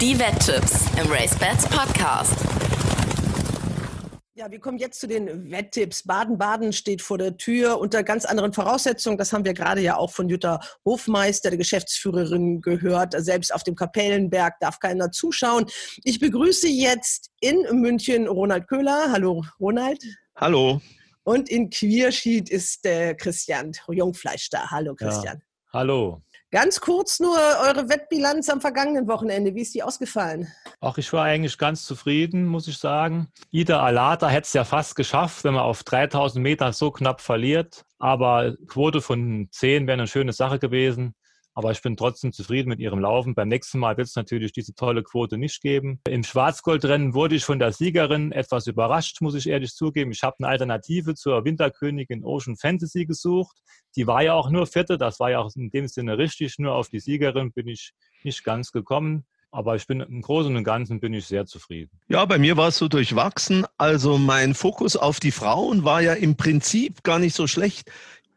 [SPEAKER 1] Die Wetttipps im Race Bats Podcast.
[SPEAKER 2] Ja, wir kommen jetzt zu den Wetttipps. Baden-Baden steht vor der Tür unter ganz anderen Voraussetzungen. Das haben wir gerade ja auch von Jutta Hofmeister, der Geschäftsführerin, gehört. Selbst auf dem Kapellenberg darf keiner zuschauen. Ich begrüße jetzt in München Ronald Köhler. Hallo, Ronald.
[SPEAKER 11] Hallo.
[SPEAKER 2] Und in Quierschied ist der Christian Jungfleisch da. Hallo, Christian. Ja.
[SPEAKER 11] Hallo.
[SPEAKER 2] Ganz kurz nur eure Wettbilanz am vergangenen Wochenende. Wie ist die ausgefallen?
[SPEAKER 11] Ach, ich war eigentlich ganz zufrieden, muss ich sagen. Ida Alata hätte es ja fast geschafft, wenn man auf 3000 Meter so knapp verliert. Aber Quote von 10 wäre eine schöne Sache gewesen. Aber ich bin trotzdem zufrieden mit ihrem Laufen. Beim nächsten Mal wird es natürlich diese tolle Quote nicht geben. Im Schwarzgoldrennen wurde ich von der Siegerin etwas überrascht, muss ich ehrlich zugeben. Ich habe eine Alternative zur Winterkönigin Ocean Fantasy gesucht. Die war ja auch nur Vierte, das war ja auch in dem Sinne richtig. Nur auf die Siegerin bin ich nicht ganz gekommen. Aber ich bin im Großen und Ganzen bin ich sehr zufrieden.
[SPEAKER 12] Ja, bei mir war es so durchwachsen. Also mein Fokus auf die Frauen war ja im Prinzip gar nicht so schlecht.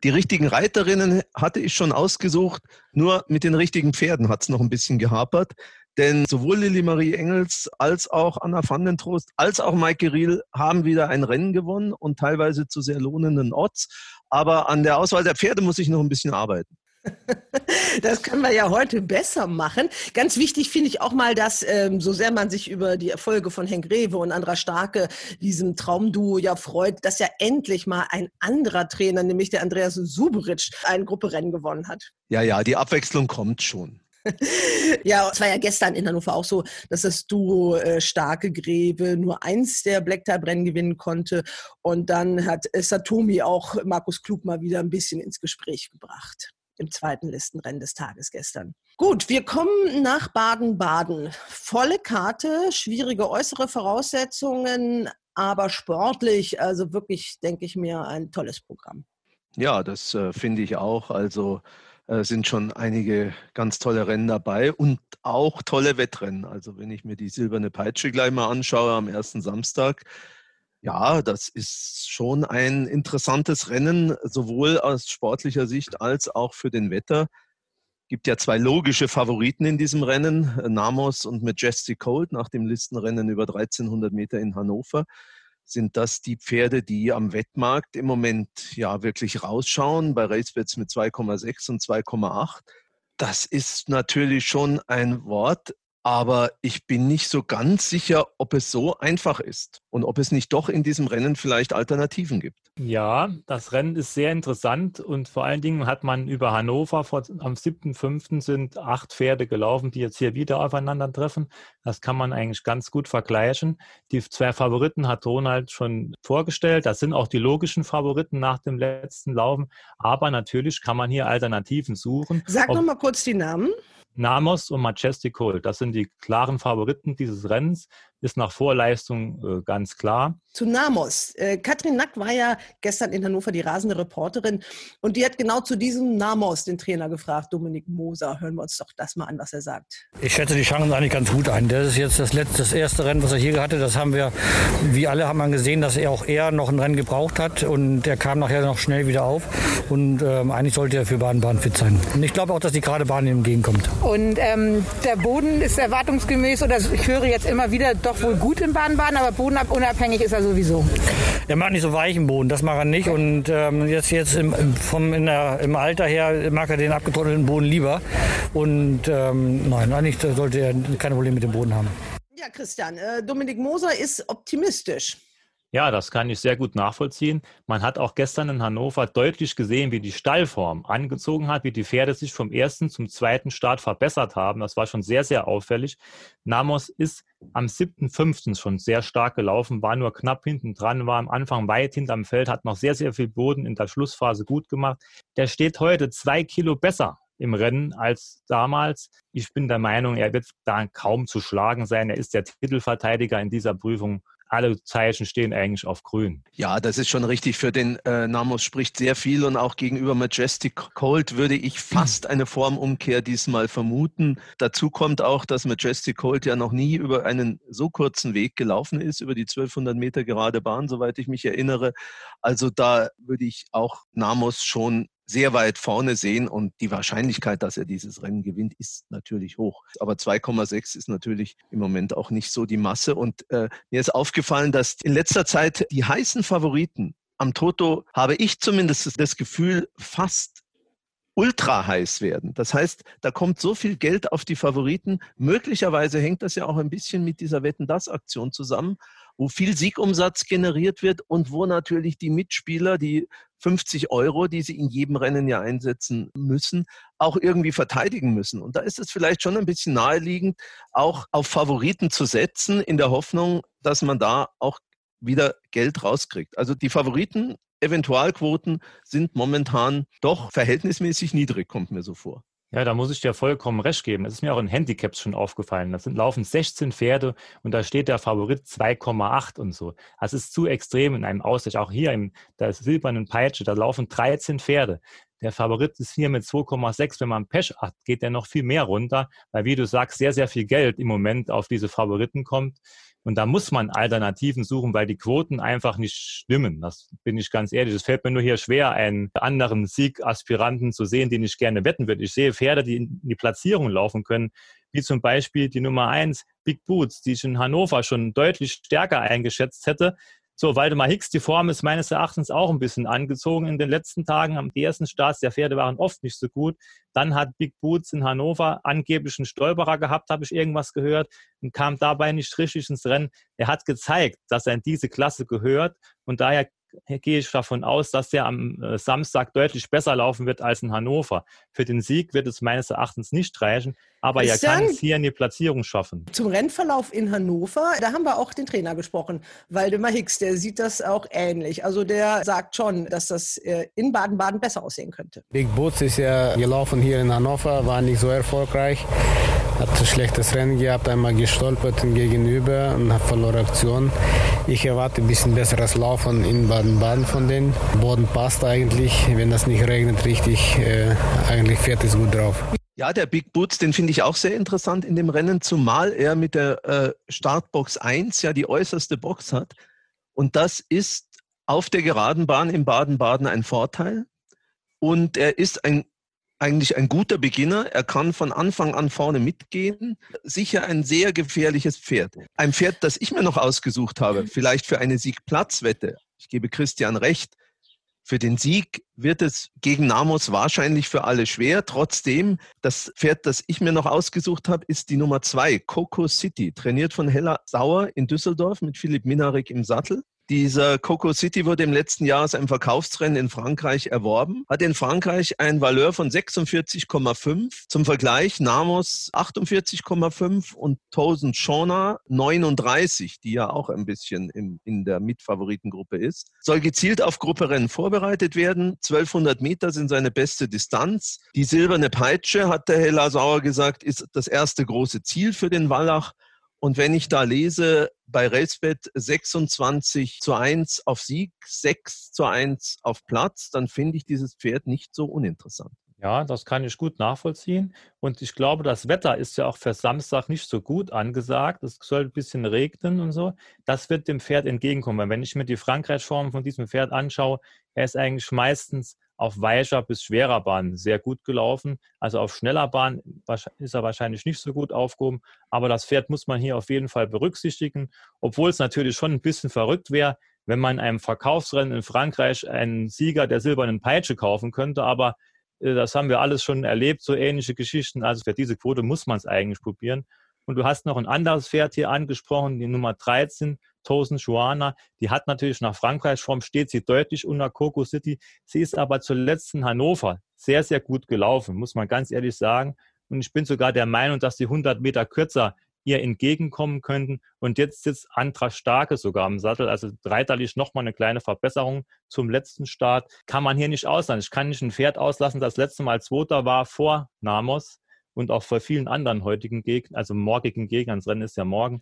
[SPEAKER 12] Die richtigen Reiterinnen hatte ich schon ausgesucht, nur mit den richtigen Pferden hat es noch ein bisschen gehapert. Denn sowohl Lilly Marie Engels als auch Anna van den Trost als auch Maike Riel haben wieder ein Rennen gewonnen und teilweise zu sehr lohnenden Odds. Aber an der Auswahl der Pferde muss ich noch ein bisschen arbeiten.
[SPEAKER 2] Das können wir ja heute besser machen. Ganz wichtig finde ich auch mal, dass ähm, so sehr man sich über die Erfolge von Henk Rewe und Andra Starke, diesem Traumduo ja freut, dass ja endlich mal ein anderer Trainer, nämlich der Andreas Suberic, ein Grupperennen gewonnen hat.
[SPEAKER 12] Ja, ja, die Abwechslung kommt schon.
[SPEAKER 2] ja, es war ja gestern in Hannover auch so, dass das Duo äh, Starke Greve nur eins der Black Type Rennen gewinnen konnte. Und dann hat äh, Satomi auch Markus Klug mal wieder ein bisschen ins Gespräch gebracht im zweiten Listenrennen des Tages gestern. Gut, wir kommen nach Baden-Baden. Volle Karte, schwierige äußere Voraussetzungen, aber sportlich, also wirklich, denke ich mir, ein tolles Programm.
[SPEAKER 12] Ja, das äh, finde ich auch. Also äh, sind schon einige ganz tolle Rennen dabei und auch tolle Wettrennen. Also wenn ich mir die Silberne Peitsche gleich mal anschaue am ersten Samstag, ja, das ist schon ein interessantes Rennen, sowohl aus sportlicher Sicht als auch für den Wetter. Gibt ja zwei logische Favoriten in diesem Rennen, Namos und Majestic Cold nach dem Listenrennen über 1300 Meter in Hannover. Sind das die Pferde, die am Wettmarkt im Moment ja wirklich rausschauen, bei Racebets mit 2,6 und 2,8? Das ist natürlich schon ein Wort, aber ich bin nicht so ganz sicher, ob es so einfach ist und ob es nicht doch in diesem Rennen vielleicht Alternativen gibt.
[SPEAKER 11] Ja, das Rennen ist sehr interessant und vor allen Dingen hat man über Hannover vor, am 7.5. sind acht Pferde gelaufen, die jetzt hier wieder aufeinandertreffen. Das kann man eigentlich ganz gut vergleichen. Die zwei Favoriten hat Ronald schon vorgestellt. Das sind auch die logischen Favoriten nach dem letzten Laufen. Aber natürlich kann man hier Alternativen suchen.
[SPEAKER 2] Sag noch mal kurz die Namen.
[SPEAKER 11] Namos und Majestic Cold, das sind die klaren Favoriten dieses Rennens ist nach Vorleistung äh, ganz klar.
[SPEAKER 2] Zu Namos. Äh, Katrin Nack war ja gestern in Hannover die rasende Reporterin und die hat genau zu diesem Namos den Trainer gefragt, Dominik Moser. Hören wir uns doch das mal an, was er sagt.
[SPEAKER 7] Ich schätze die Chancen eigentlich ganz gut ein. Das ist jetzt das, letzte, das erste Rennen, was er hier hatte. Das haben wir, wie alle haben wir gesehen, dass er auch eher noch ein Rennen gebraucht hat und er kam nachher noch schnell wieder auf und ähm, eigentlich sollte er für Baden-Baden fit sein. Und ich glaube auch, dass die gerade Bahn ihm entgegenkommt.
[SPEAKER 4] Und ähm, der Boden ist erwartungsgemäß oder ich höre jetzt immer wieder doch auch wohl gut in Baden-Baden, aber bodenunabhängig ist er sowieso.
[SPEAKER 7] Er mag nicht so weichen Boden, das mag er nicht. Und ähm, jetzt, jetzt im, vom, in der, im Alter her mag er den abgetrockneten Boden lieber. Und ähm, nein, eigentlich sollte er keine Probleme mit dem Boden haben.
[SPEAKER 2] Ja, Christian, äh, Dominik Moser ist optimistisch.
[SPEAKER 11] Ja, das kann ich sehr gut nachvollziehen. Man hat auch gestern in Hannover deutlich gesehen, wie die Stallform angezogen hat, wie die Pferde sich vom ersten zum zweiten Start verbessert haben. Das war schon sehr, sehr auffällig. Namos ist am 7.5. schon sehr stark gelaufen, war nur knapp hinten dran, war am Anfang weit hinterm Feld, hat noch sehr, sehr viel Boden in der Schlussphase gut gemacht. Der steht heute zwei Kilo besser im Rennen als damals. Ich bin der Meinung, er wird da kaum zu schlagen sein. Er ist der Titelverteidiger in dieser Prüfung alle Zeichen stehen eigentlich auf grün.
[SPEAKER 12] Ja, das ist schon richtig. Für den äh, Namos spricht sehr viel und auch gegenüber Majestic Cold würde ich fast eine Formumkehr diesmal vermuten. Dazu kommt auch, dass Majestic Cold ja noch nie über einen so kurzen Weg gelaufen ist, über die 1200 Meter gerade Bahn, soweit ich mich erinnere. Also da würde ich auch Namos schon sehr weit vorne sehen und die Wahrscheinlichkeit, dass er dieses Rennen gewinnt, ist natürlich hoch. Aber 2,6 ist natürlich im Moment auch nicht so die Masse. Und äh, mir ist aufgefallen, dass in letzter Zeit die heißen Favoriten am Toto, habe ich zumindest das Gefühl, fast ultra heiß werden. Das heißt, da kommt so viel Geld auf die Favoriten. Möglicherweise hängt das ja auch ein bisschen mit dieser Wetten-Das-Aktion zusammen, wo viel Siegumsatz generiert wird und wo natürlich die Mitspieler, die 50 Euro, die sie in jedem Rennen ja einsetzen müssen, auch irgendwie verteidigen müssen. Und da ist es vielleicht schon ein bisschen naheliegend, auch auf Favoriten zu setzen, in der Hoffnung, dass man da auch wieder Geld rauskriegt. Also die Favoriten, Eventualquoten sind momentan doch verhältnismäßig niedrig, kommt mir so vor.
[SPEAKER 11] Ja, da muss ich dir vollkommen recht geben. Das ist mir auch in Handicaps schon aufgefallen. Das sind laufen 16 Pferde und da steht der Favorit 2,8 und so. Das ist zu extrem in einem Ausgleich. Auch hier in der silbernen Peitsche, da laufen 13 Pferde. Der Favorit ist hier mit 2,6. Wenn man Pech hat, geht der noch viel mehr runter, weil, wie du sagst, sehr, sehr viel Geld im Moment auf diese Favoriten kommt. Und da muss man Alternativen suchen, weil die Quoten einfach nicht stimmen. Das bin ich ganz ehrlich. Es fällt mir nur hier schwer, einen anderen Siegaspiranten zu sehen, den ich gerne wetten würde. Ich sehe Pferde, die in die Platzierung laufen können, wie zum Beispiel die Nummer eins Big Boots, die ich in Hannover schon deutlich stärker eingeschätzt hätte. So, Waldemar Hicks, die Form ist meines Erachtens auch ein bisschen angezogen in den letzten Tagen. Am ersten Starts der Pferde waren oft nicht so gut. Dann hat Big Boots in Hannover angeblich einen Stolperer gehabt, habe ich irgendwas gehört, und kam dabei nicht richtig ins Rennen. Er hat gezeigt, dass er in diese Klasse gehört und daher gehe ich davon aus, dass er am äh, Samstag deutlich besser laufen wird als in Hannover. Für den Sieg wird es meines Erachtens nicht reichen, aber er kann es hier in die Platzierung schaffen.
[SPEAKER 2] Zum Rennverlauf in Hannover, da haben wir auch den Trainer gesprochen, Waldemar Hicks, der sieht das auch ähnlich. Also der sagt schon, dass das äh, in Baden-Baden besser aussehen könnte.
[SPEAKER 13] Big Boots ist ja gelaufen hier in Hannover, war nicht so erfolgreich, hat ein schlechtes Rennen gehabt, einmal gestolpert gegenüber und hat verloren Aktion. Ich erwarte ein bisschen besseres Laufen in Baden-Baden von denen. Boden passt eigentlich, wenn das nicht regnet richtig, äh, eigentlich fährt es gut drauf.
[SPEAKER 12] Ja, der Big Boots, den finde ich auch sehr interessant in dem Rennen, zumal er mit der äh, Startbox 1 ja die äußerste Box hat. Und das ist auf der geraden Bahn in Baden-Baden ein Vorteil. Und er ist ein, eigentlich ein guter Beginner. Er kann von Anfang an vorne mitgehen. Sicher ein sehr gefährliches Pferd. Ein Pferd, das ich mir noch ausgesucht habe, vielleicht für eine Siegplatzwette. Ich gebe Christian recht für den Sieg wird es gegen Namos wahrscheinlich für alle schwer. Trotzdem, das Pferd, das ich mir noch ausgesucht habe, ist die Nummer zwei, Coco City, trainiert von Hella Sauer in Düsseldorf mit Philipp Minarek im Sattel. Dieser Coco City wurde im letzten Jahr aus einem Verkaufsrennen in Frankreich erworben, hat in Frankreich ein Valeur von 46,5. Zum Vergleich Namos 48,5 und Tosen Shona 39, die ja auch ein bisschen im, in der Mitfavoritengruppe ist. Soll gezielt auf Grupperennen vorbereitet werden. 1200 Meter sind seine beste Distanz. Die silberne Peitsche, hat der Hella Sauer gesagt, ist das erste große Ziel für den Wallach. Und wenn ich da lese, bei Racebet 26 zu 1 auf Sieg, 6 zu 1 auf Platz, dann finde ich dieses Pferd nicht so uninteressant.
[SPEAKER 11] Ja, das kann ich gut nachvollziehen. Und ich glaube, das Wetter ist ja auch für Samstag nicht so gut angesagt. Es soll ein bisschen regnen und so. Das wird dem Pferd entgegenkommen. Wenn ich mir die Frankreich-Form von diesem Pferd anschaue, er ist eigentlich meistens auf weicher bis schwerer Bahn sehr gut gelaufen. Also auf schneller Bahn ist er wahrscheinlich nicht so gut aufgehoben. Aber das Pferd muss man hier auf jeden Fall berücksichtigen, obwohl es natürlich schon ein bisschen verrückt wäre, wenn man in einem Verkaufsrennen in Frankreich einen Sieger der silbernen Peitsche kaufen könnte. Aber äh, das haben wir alles schon erlebt, so ähnliche Geschichten. Also für diese Quote muss man es eigentlich probieren. Und du hast noch ein anderes Pferd hier angesprochen, die Nummer 13, Tosen Joana. Die hat natürlich nach Frankreich Form, steht sie deutlich unter Coco City. Sie ist aber zuletzt in Hannover sehr, sehr gut gelaufen, muss man ganz ehrlich sagen. Und ich bin sogar der Meinung, dass die 100 Meter kürzer ihr entgegenkommen könnten. Und jetzt sitzt Antra Starke sogar am Sattel. Also dreiteilig nochmal eine kleine Verbesserung zum letzten Start. Kann man hier nicht auslassen. Ich kann nicht ein Pferd auslassen, das letzte Mal Zweiter war vor Namos und auch vor vielen anderen heutigen Gegnern, also morgigen Gegnern. Das Rennen ist ja morgen.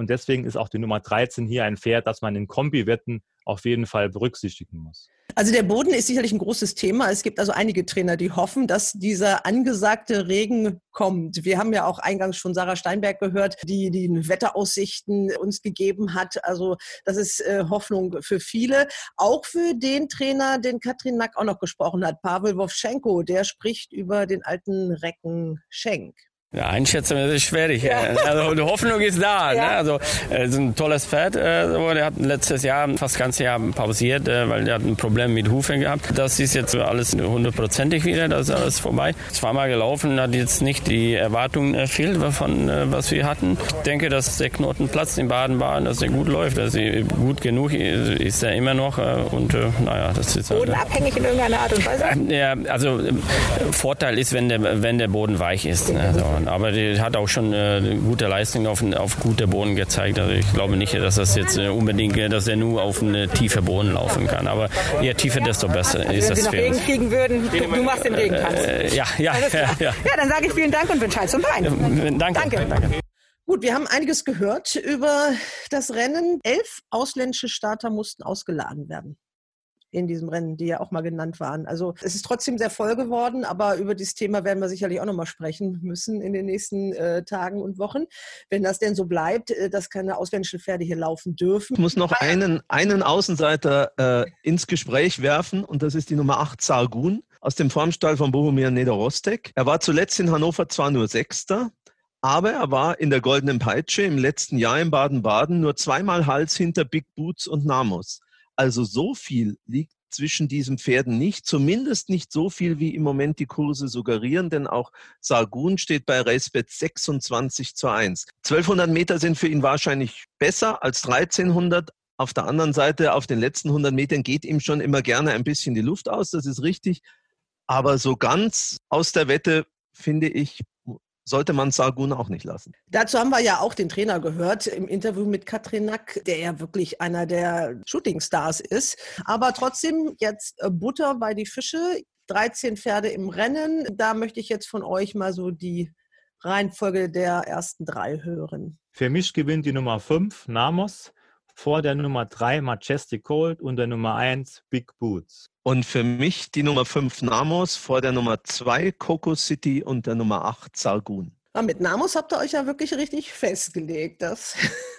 [SPEAKER 11] Und deswegen ist auch die Nummer 13 hier ein Pferd, das man in Kombi-Wetten auf jeden Fall berücksichtigen muss.
[SPEAKER 2] Also der Boden ist sicherlich ein großes Thema. Es gibt also einige Trainer, die hoffen, dass dieser angesagte Regen kommt. Wir haben ja auch eingangs schon Sarah Steinberg gehört, die die Wetteraussichten uns gegeben hat. Also das ist äh, Hoffnung für viele. Auch für den Trainer, den Katrin Nack auch noch gesprochen hat, Pavel Wovschenko, der spricht über den alten Recken Schenk.
[SPEAKER 14] Ja, einschätzen ist schwierig. Ja. Also die Hoffnung ist da. Ja. Ne? Also es ist ein tolles Pferd. Äh, der hat letztes Jahr fast das ganze Jahr pausiert, äh, weil er hat ein Problem mit Hufen gehabt. Das ist jetzt alles hundertprozentig wieder. Das ist alles vorbei. Zweimal gelaufen, hat jetzt nicht die Erwartung erfüllt von äh, was wir hatten. Ich denke, dass der Knotenplatz in Baden-Baden, dass er gut läuft, dass er gut genug ist, ist er immer noch. Und naja, das ist
[SPEAKER 2] halt, Bodenabhängig in irgendeiner Art und Weise.
[SPEAKER 14] Ja, also Vorteil ist, wenn der wenn der Boden weich ist. Also, fahren. Aber die hat auch schon äh, gute Leistung auf, auf gute Boden gezeigt. Also ich glaube nicht, dass das jetzt äh, unbedingt, äh, dass er nur auf eine tiefe Boden laufen kann. Aber je tiefer, desto besser
[SPEAKER 2] also
[SPEAKER 14] ist
[SPEAKER 2] wenn
[SPEAKER 14] das
[SPEAKER 2] Sie noch Regen kriegen würden, du, du machst den Regen.
[SPEAKER 14] Äh, ja, ja, ja, ja.
[SPEAKER 2] Ja, dann sage ich vielen Dank und wünsche Hals und Bein.
[SPEAKER 14] Danke.
[SPEAKER 2] Danke.
[SPEAKER 14] Danke.
[SPEAKER 2] Gut, wir haben einiges gehört über das Rennen. Elf ausländische Starter mussten ausgeladen werden in diesem Rennen, die ja auch mal genannt waren. Also es ist trotzdem sehr voll geworden, aber über dieses Thema werden wir sicherlich auch nochmal sprechen müssen in den nächsten äh, Tagen und Wochen. Wenn das denn so bleibt, äh, dass keine ausländischen Pferde hier laufen dürfen.
[SPEAKER 12] Ich muss noch einen, einen Außenseiter äh, ins Gespräch werfen und das ist die Nummer 8 Sargun aus dem Formstall von Bohumir Nederostek. Er war zuletzt in Hannover zwar nur Sechster, Aber er war in der Goldenen Peitsche im letzten Jahr in Baden-Baden nur zweimal Hals hinter Big Boots und Namos. Also so viel liegt zwischen diesen Pferden nicht, zumindest nicht so viel, wie im Moment die Kurse suggerieren, denn auch Sargun steht bei Racebet 26 zu 1. 1200 Meter sind für ihn wahrscheinlich besser als 1300. Auf der anderen Seite, auf den letzten 100 Metern geht ihm schon immer gerne ein bisschen die Luft aus, das ist richtig. Aber so ganz aus der Wette, finde ich, sollte man Sargun auch nicht lassen.
[SPEAKER 2] Dazu haben wir ja auch den Trainer gehört im Interview mit Katrin Nack, der ja wirklich einer der Shootingstars ist. Aber trotzdem jetzt äh, Butter bei die Fische, 13 Pferde im Rennen. Da möchte ich jetzt von euch mal so die Reihenfolge der ersten drei hören.
[SPEAKER 11] Für mich gewinnt die Nummer 5, Namos, vor der Nummer 3 Majestic Gold und der Nummer 1 Big Boots.
[SPEAKER 12] Und für mich die Nummer 5 Namos vor der Nummer 2 Coco City und der Nummer 8 Sargun.
[SPEAKER 2] Ja, mit Namos habt ihr euch ja wirklich richtig festgelegt. Das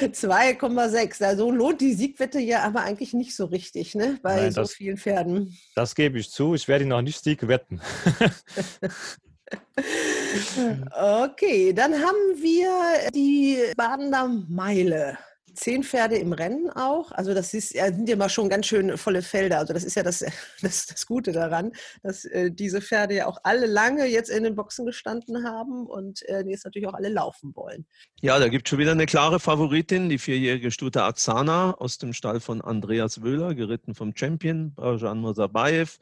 [SPEAKER 2] 2,6. Also lohnt die Siegwette ja aber eigentlich nicht so richtig, ne? Bei
[SPEAKER 11] Nein,
[SPEAKER 2] so
[SPEAKER 11] das-
[SPEAKER 2] vielen Pferden.
[SPEAKER 11] Das gebe ich zu. Ich werde ihn noch nicht Sieg wetten.
[SPEAKER 2] Okay, dann haben wir die Badener Meile. Zehn Pferde im Rennen auch. Also das ist, ja, sind ja mal schon ganz schön volle Felder. Also das ist ja das, das, das Gute daran, dass äh, diese Pferde ja auch alle lange jetzt in den Boxen gestanden haben und äh, jetzt natürlich auch alle laufen wollen.
[SPEAKER 12] Ja, da gibt es schon wieder eine klare Favoritin, die vierjährige Stute Aksana aus dem Stall von Andreas Wöhler, geritten vom Champion, Barjan Mosabayev,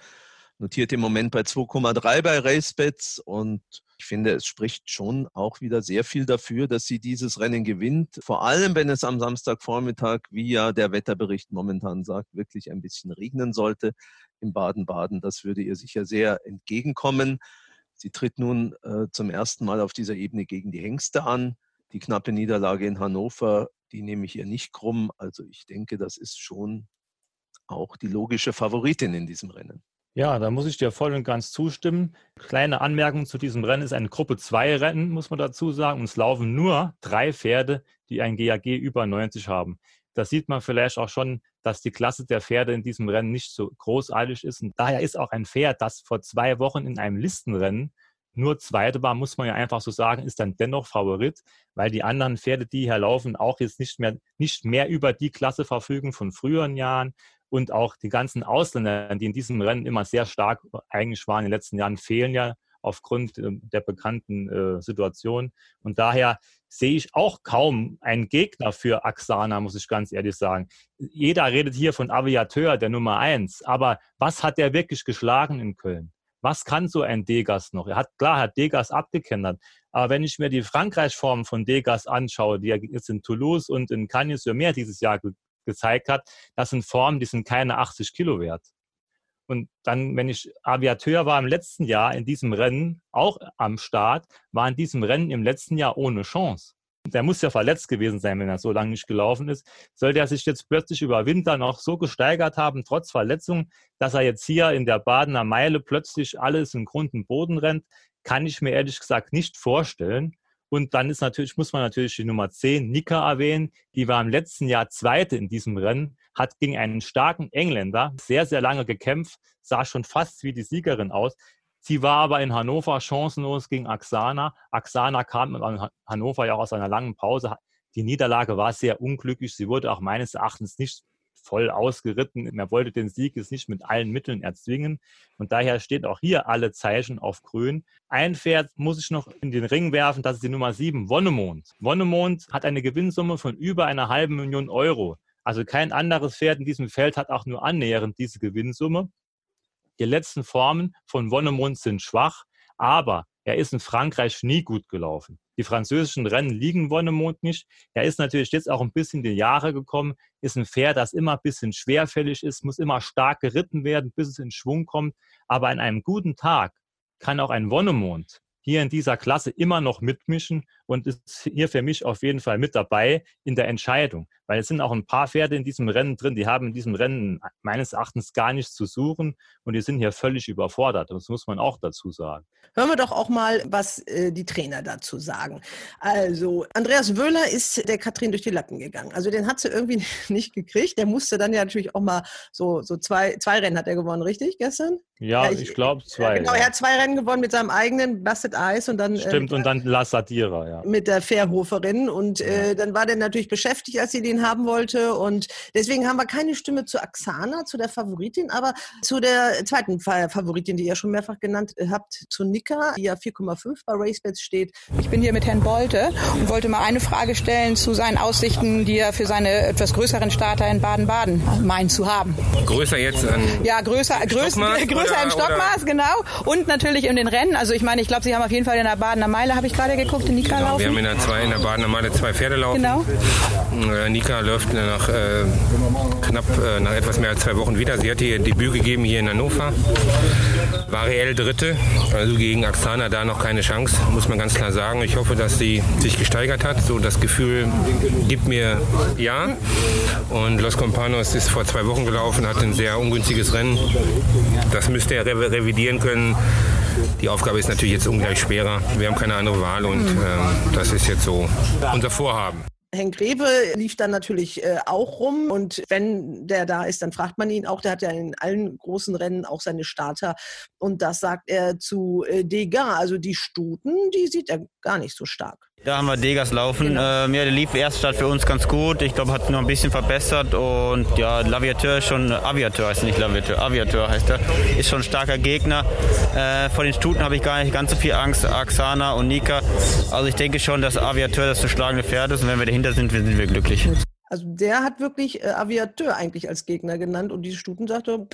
[SPEAKER 12] notiert im Moment bei 2,3 bei Racebets und ich finde, es spricht schon auch wieder sehr viel dafür, dass sie dieses Rennen gewinnt. Vor allem, wenn es am Samstagvormittag, wie ja der Wetterbericht momentan sagt, wirklich ein bisschen regnen sollte in Baden-Baden. Das würde ihr sicher sehr entgegenkommen. Sie tritt nun äh, zum ersten Mal auf dieser Ebene gegen die Hengste an. Die knappe Niederlage in Hannover, die nehme ich ihr nicht krumm. Also ich denke, das ist schon auch die logische Favoritin in diesem Rennen.
[SPEAKER 11] Ja, da muss ich dir voll und ganz zustimmen. Kleine Anmerkung zu diesem Rennen ist ein Gruppe 2 Rennen, muss man dazu sagen. Und es laufen nur drei Pferde, die ein GAG über 90 haben. Da sieht man vielleicht auch schon, dass die Klasse der Pferde in diesem Rennen nicht so großartig ist. Und daher ist auch ein Pferd, das vor zwei Wochen in einem Listenrennen nur Zweite war, muss man ja einfach so sagen, ist dann dennoch Favorit, weil die anderen Pferde, die hier laufen, auch jetzt nicht mehr, nicht mehr über die Klasse verfügen von früheren Jahren und auch die ganzen Ausländer, die in diesem Rennen immer sehr stark eigentlich waren in den letzten Jahren, fehlen ja aufgrund äh, der bekannten äh, Situation. Und daher sehe ich auch kaum einen Gegner für Axana, muss ich ganz ehrlich sagen. Jeder redet hier von Aviateur, der Nummer eins. Aber was hat der wirklich geschlagen in Köln? Was kann so ein Degas noch? Er hat, klar, hat Degas abgekennert. Aber wenn ich mir die Frankreich-Form von Degas anschaue, die er jetzt in Toulouse und in Cagnes-sur-Mer dieses Jahr gezeigt hat, das sind Formen, die sind keine 80 Kilo wert. Und dann, wenn ich Aviateur war im letzten Jahr in diesem Rennen, auch am Start, war in diesem Rennen im letzten Jahr ohne Chance. Der muss ja verletzt gewesen sein, wenn er so lange nicht gelaufen ist. Sollte er sich jetzt plötzlich über Winter noch so gesteigert haben, trotz Verletzung, dass er jetzt hier in der Badener Meile plötzlich alles in Grund und Boden rennt, kann ich mir ehrlich gesagt nicht vorstellen. Und dann ist natürlich, muss man natürlich die Nummer 10, Nika, erwähnen. Die war im letzten Jahr Zweite in diesem Rennen, hat gegen einen starken Engländer sehr, sehr lange gekämpft, sah schon fast wie die Siegerin aus. Sie war aber in Hannover chancenlos gegen Axana. Axana kam in Hannover ja auch aus einer langen Pause. Die Niederlage war sehr unglücklich. Sie wurde auch meines Erachtens nicht voll ausgeritten. Er wollte den Sieg jetzt nicht mit allen Mitteln erzwingen. Und daher steht auch hier alle Zeichen auf grün. Ein Pferd muss ich noch in den Ring werfen, das ist die Nummer 7, Wonnemond. Wonnemond hat eine Gewinnsumme von über einer halben Million Euro. Also kein anderes Pferd in diesem Feld hat auch nur annähernd diese Gewinnsumme. Die letzten Formen von Wonnemond sind schwach, aber er ist in Frankreich nie gut gelaufen. Die französischen Rennen liegen Wonnemond nicht. Er ist natürlich jetzt auch ein bisschen die Jahre gekommen, ist ein Pferd, das immer ein bisschen schwerfällig ist, muss immer stark geritten werden, bis es in Schwung kommt. Aber an einem guten Tag kann auch ein Wonnemond hier in dieser Klasse immer noch mitmischen und ist hier für mich auf jeden Fall mit dabei in der Entscheidung. Weil es sind auch ein paar Pferde in diesem Rennen drin, die haben in diesem Rennen meines Erachtens gar nichts zu suchen und die sind hier völlig überfordert. Das muss man auch dazu sagen.
[SPEAKER 2] Hören wir doch auch mal, was äh, die Trainer dazu sagen. Also, Andreas Wöhler ist der Katrin durch die Lappen gegangen. Also, den hat sie irgendwie nicht gekriegt. Der musste dann ja natürlich auch mal so, so zwei, zwei Rennen hat er gewonnen, richtig, gestern?
[SPEAKER 11] Ja,
[SPEAKER 2] Ja,
[SPEAKER 11] ich,
[SPEAKER 2] ich-
[SPEAKER 11] glaube zwei.
[SPEAKER 2] Genau,
[SPEAKER 11] ja.
[SPEAKER 2] er hat zwei Rennen gewonnen mit seinem eigenen Basset Eis und dann äh,
[SPEAKER 11] Stimmt, und dann La Sadira, ja.
[SPEAKER 2] mit der Fairhoferin. Und äh, dann war der natürlich beschäftigt, als sie den haben wollte. Und deswegen haben wir keine Stimme zu Axana, zu der Favoritin, aber zu der zweiten Fa- Favoritin, die ihr schon mehrfach genannt äh, habt, zu Nika, die ja 4,5 bei RaceBets steht.
[SPEAKER 4] Ich bin hier mit Herrn Bolte und wollte mal eine Frage stellen zu seinen Aussichten, die er für seine etwas größeren Starter in Baden-Baden meint zu haben.
[SPEAKER 6] Größer jetzt an.
[SPEAKER 4] Ja, größer, größer
[SPEAKER 6] oder-
[SPEAKER 4] im Stockmaß, genau. Und natürlich in den Rennen. Also ich meine, ich glaube, Sie haben auf jeden Fall in der Badener Meile, habe ich gerade geguckt, in Nika
[SPEAKER 6] Genau,
[SPEAKER 4] laufen.
[SPEAKER 6] wir haben in der, zwei, in der Badener Meile zwei Pferde laufen.
[SPEAKER 4] Genau.
[SPEAKER 6] Äh, Nika läuft nach äh, knapp äh, nach etwas mehr als zwei Wochen wieder. Sie hat ihr Debüt gegeben hier in Hannover. War reell Dritte, also gegen Axana da noch keine Chance, muss man ganz klar sagen. Ich hoffe, dass sie sich gesteigert hat. So das Gefühl gibt mir ja. Und Los Companos ist vor zwei Wochen gelaufen, hat ein sehr ungünstiges Rennen. Das müsste er re revidieren können. Die Aufgabe ist natürlich jetzt ungleich schwerer. Wir haben keine andere Wahl und ähm, das ist jetzt so unser Vorhaben.
[SPEAKER 2] Henk Greve lief dann natürlich äh, auch rum und wenn der da ist, dann fragt man ihn auch. Der hat ja in allen großen Rennen auch seine Starter und das sagt er zu äh, Degas. Also die Stuten, die sieht er gar nicht so stark.
[SPEAKER 8] Da haben wir Degas laufen. Ähm, ja, der lief Erststart für uns ganz gut. Ich glaube, hat noch ein bisschen verbessert. Und ja, Laviateur ist schon, Aviateur heißt nicht Laviateur, Aviateur heißt er. Ist schon ein starker Gegner. Äh, vor den Stuten habe ich gar nicht ganz so viel Angst. Axana und Nika. Also ich denke schon, dass Aviateur das zu schlagende Pferd ist. Und wenn wir dahinter sind, sind wir glücklich.
[SPEAKER 2] Also der hat wirklich äh, Aviateur eigentlich als Gegner genannt und die Stuten sagte,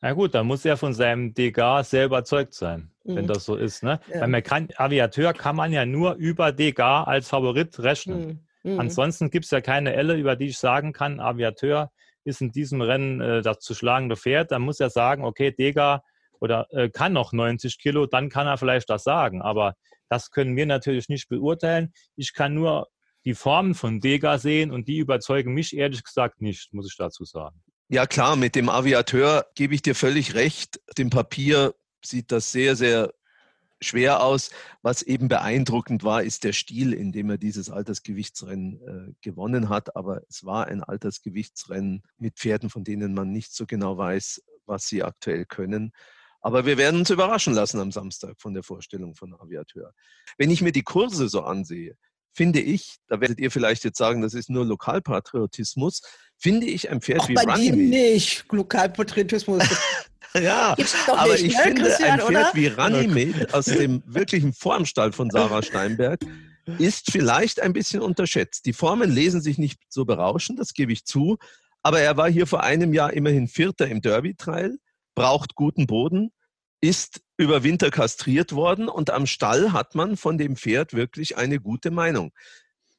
[SPEAKER 11] Na gut, dann muss er von seinem Degas sehr überzeugt sein, wenn
[SPEAKER 2] Mhm.
[SPEAKER 11] das so ist. Ne?
[SPEAKER 2] Ja.
[SPEAKER 11] Weil man kann, Aviateur kann man ja nur über Degas als Favorit rechnen.
[SPEAKER 2] Mhm.
[SPEAKER 11] Ansonsten gibt es ja keine Elle, über die ich sagen kann, Aviateur ist in diesem Rennen äh, das zu schlagende Pferd. Dann muss er sagen, okay, Degas oder äh, kann noch 90 Kilo, dann kann er vielleicht das sagen. Aber das können wir natürlich nicht beurteilen. Ich kann nur die Formen von Degas sehen und die überzeugen mich ehrlich gesagt nicht, muss ich dazu sagen.
[SPEAKER 12] Ja klar, mit dem Aviateur gebe ich dir völlig recht. Dem Papier sieht das sehr, sehr schwer aus. Was eben beeindruckend war, ist der Stil, in dem er dieses Altersgewichtsrennen äh, gewonnen hat. Aber es war ein Altersgewichtsrennen mit Pferden, von denen man nicht so genau weiß, was sie aktuell können. Aber wir werden uns überraschen lassen am Samstag von der Vorstellung von Aviateur. Wenn ich mir die Kurse so ansehe, finde ich, da werdet ihr vielleicht jetzt sagen, das ist nur Lokalpatriotismus, finde ich ein Pferd
[SPEAKER 2] auch
[SPEAKER 12] wie
[SPEAKER 2] bei
[SPEAKER 12] Runnymede.
[SPEAKER 2] nicht, Lokalpatriotismus.
[SPEAKER 12] Ja, aber
[SPEAKER 2] nicht,
[SPEAKER 12] ich
[SPEAKER 2] ne,
[SPEAKER 12] finde,
[SPEAKER 2] Christian,
[SPEAKER 12] ein Pferd
[SPEAKER 2] oder?
[SPEAKER 12] wie Runnymede aus dem wirklichen Formstall von Sarah Steinberg ist vielleicht ein bisschen unterschätzt. Die Formen lesen sich nicht so berauschend, das gebe ich zu, aber er war hier vor einem Jahr immerhin Vierter im Derby-Trail, braucht guten Boden, ist über Winter kastriert worden und am Stall hat man von dem Pferd wirklich eine gute Meinung.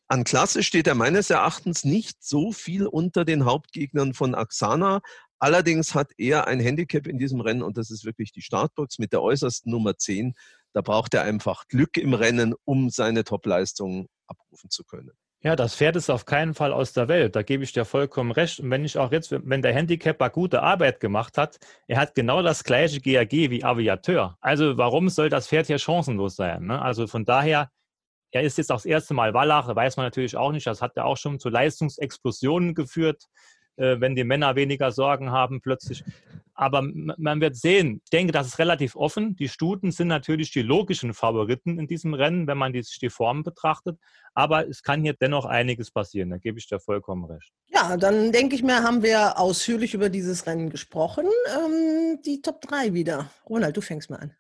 [SPEAKER 12] An Klasse steht er meines Erachtens nicht so viel unter den Hauptgegnern von Axana. Allerdings hat er ein Handicap in diesem Rennen und das ist wirklich die Startbox mit der äußersten Nummer 10. Da braucht er einfach Glück im Rennen, um seine Topleistung abrufen zu können.
[SPEAKER 11] Ja, das Pferd ist auf keinen Fall aus der Welt. Da gebe ich dir vollkommen recht. Und wenn ich auch jetzt, wenn der Handicapper gute Arbeit gemacht hat, er hat genau das gleiche GAG wie Aviateur. Also warum soll das Pferd hier chancenlos sein? Ne? Also von daher, er ist jetzt auch das erste Mal Wallach, weiß man natürlich auch nicht. Das hat ja auch schon zu Leistungsexplosionen geführt, äh, wenn die Männer weniger Sorgen haben plötzlich. Aber man wird sehen. Ich denke, das ist relativ offen. Die Stuten sind natürlich die logischen Favoriten in diesem Rennen, wenn man die, sich die Formen betrachtet. Aber es kann hier dennoch einiges passieren. Da gebe ich dir vollkommen recht.
[SPEAKER 2] Ja, dann denke ich mir, haben wir ausführlich über dieses Rennen gesprochen. Ähm, die Top 3 wieder. Ronald, du fängst mal an.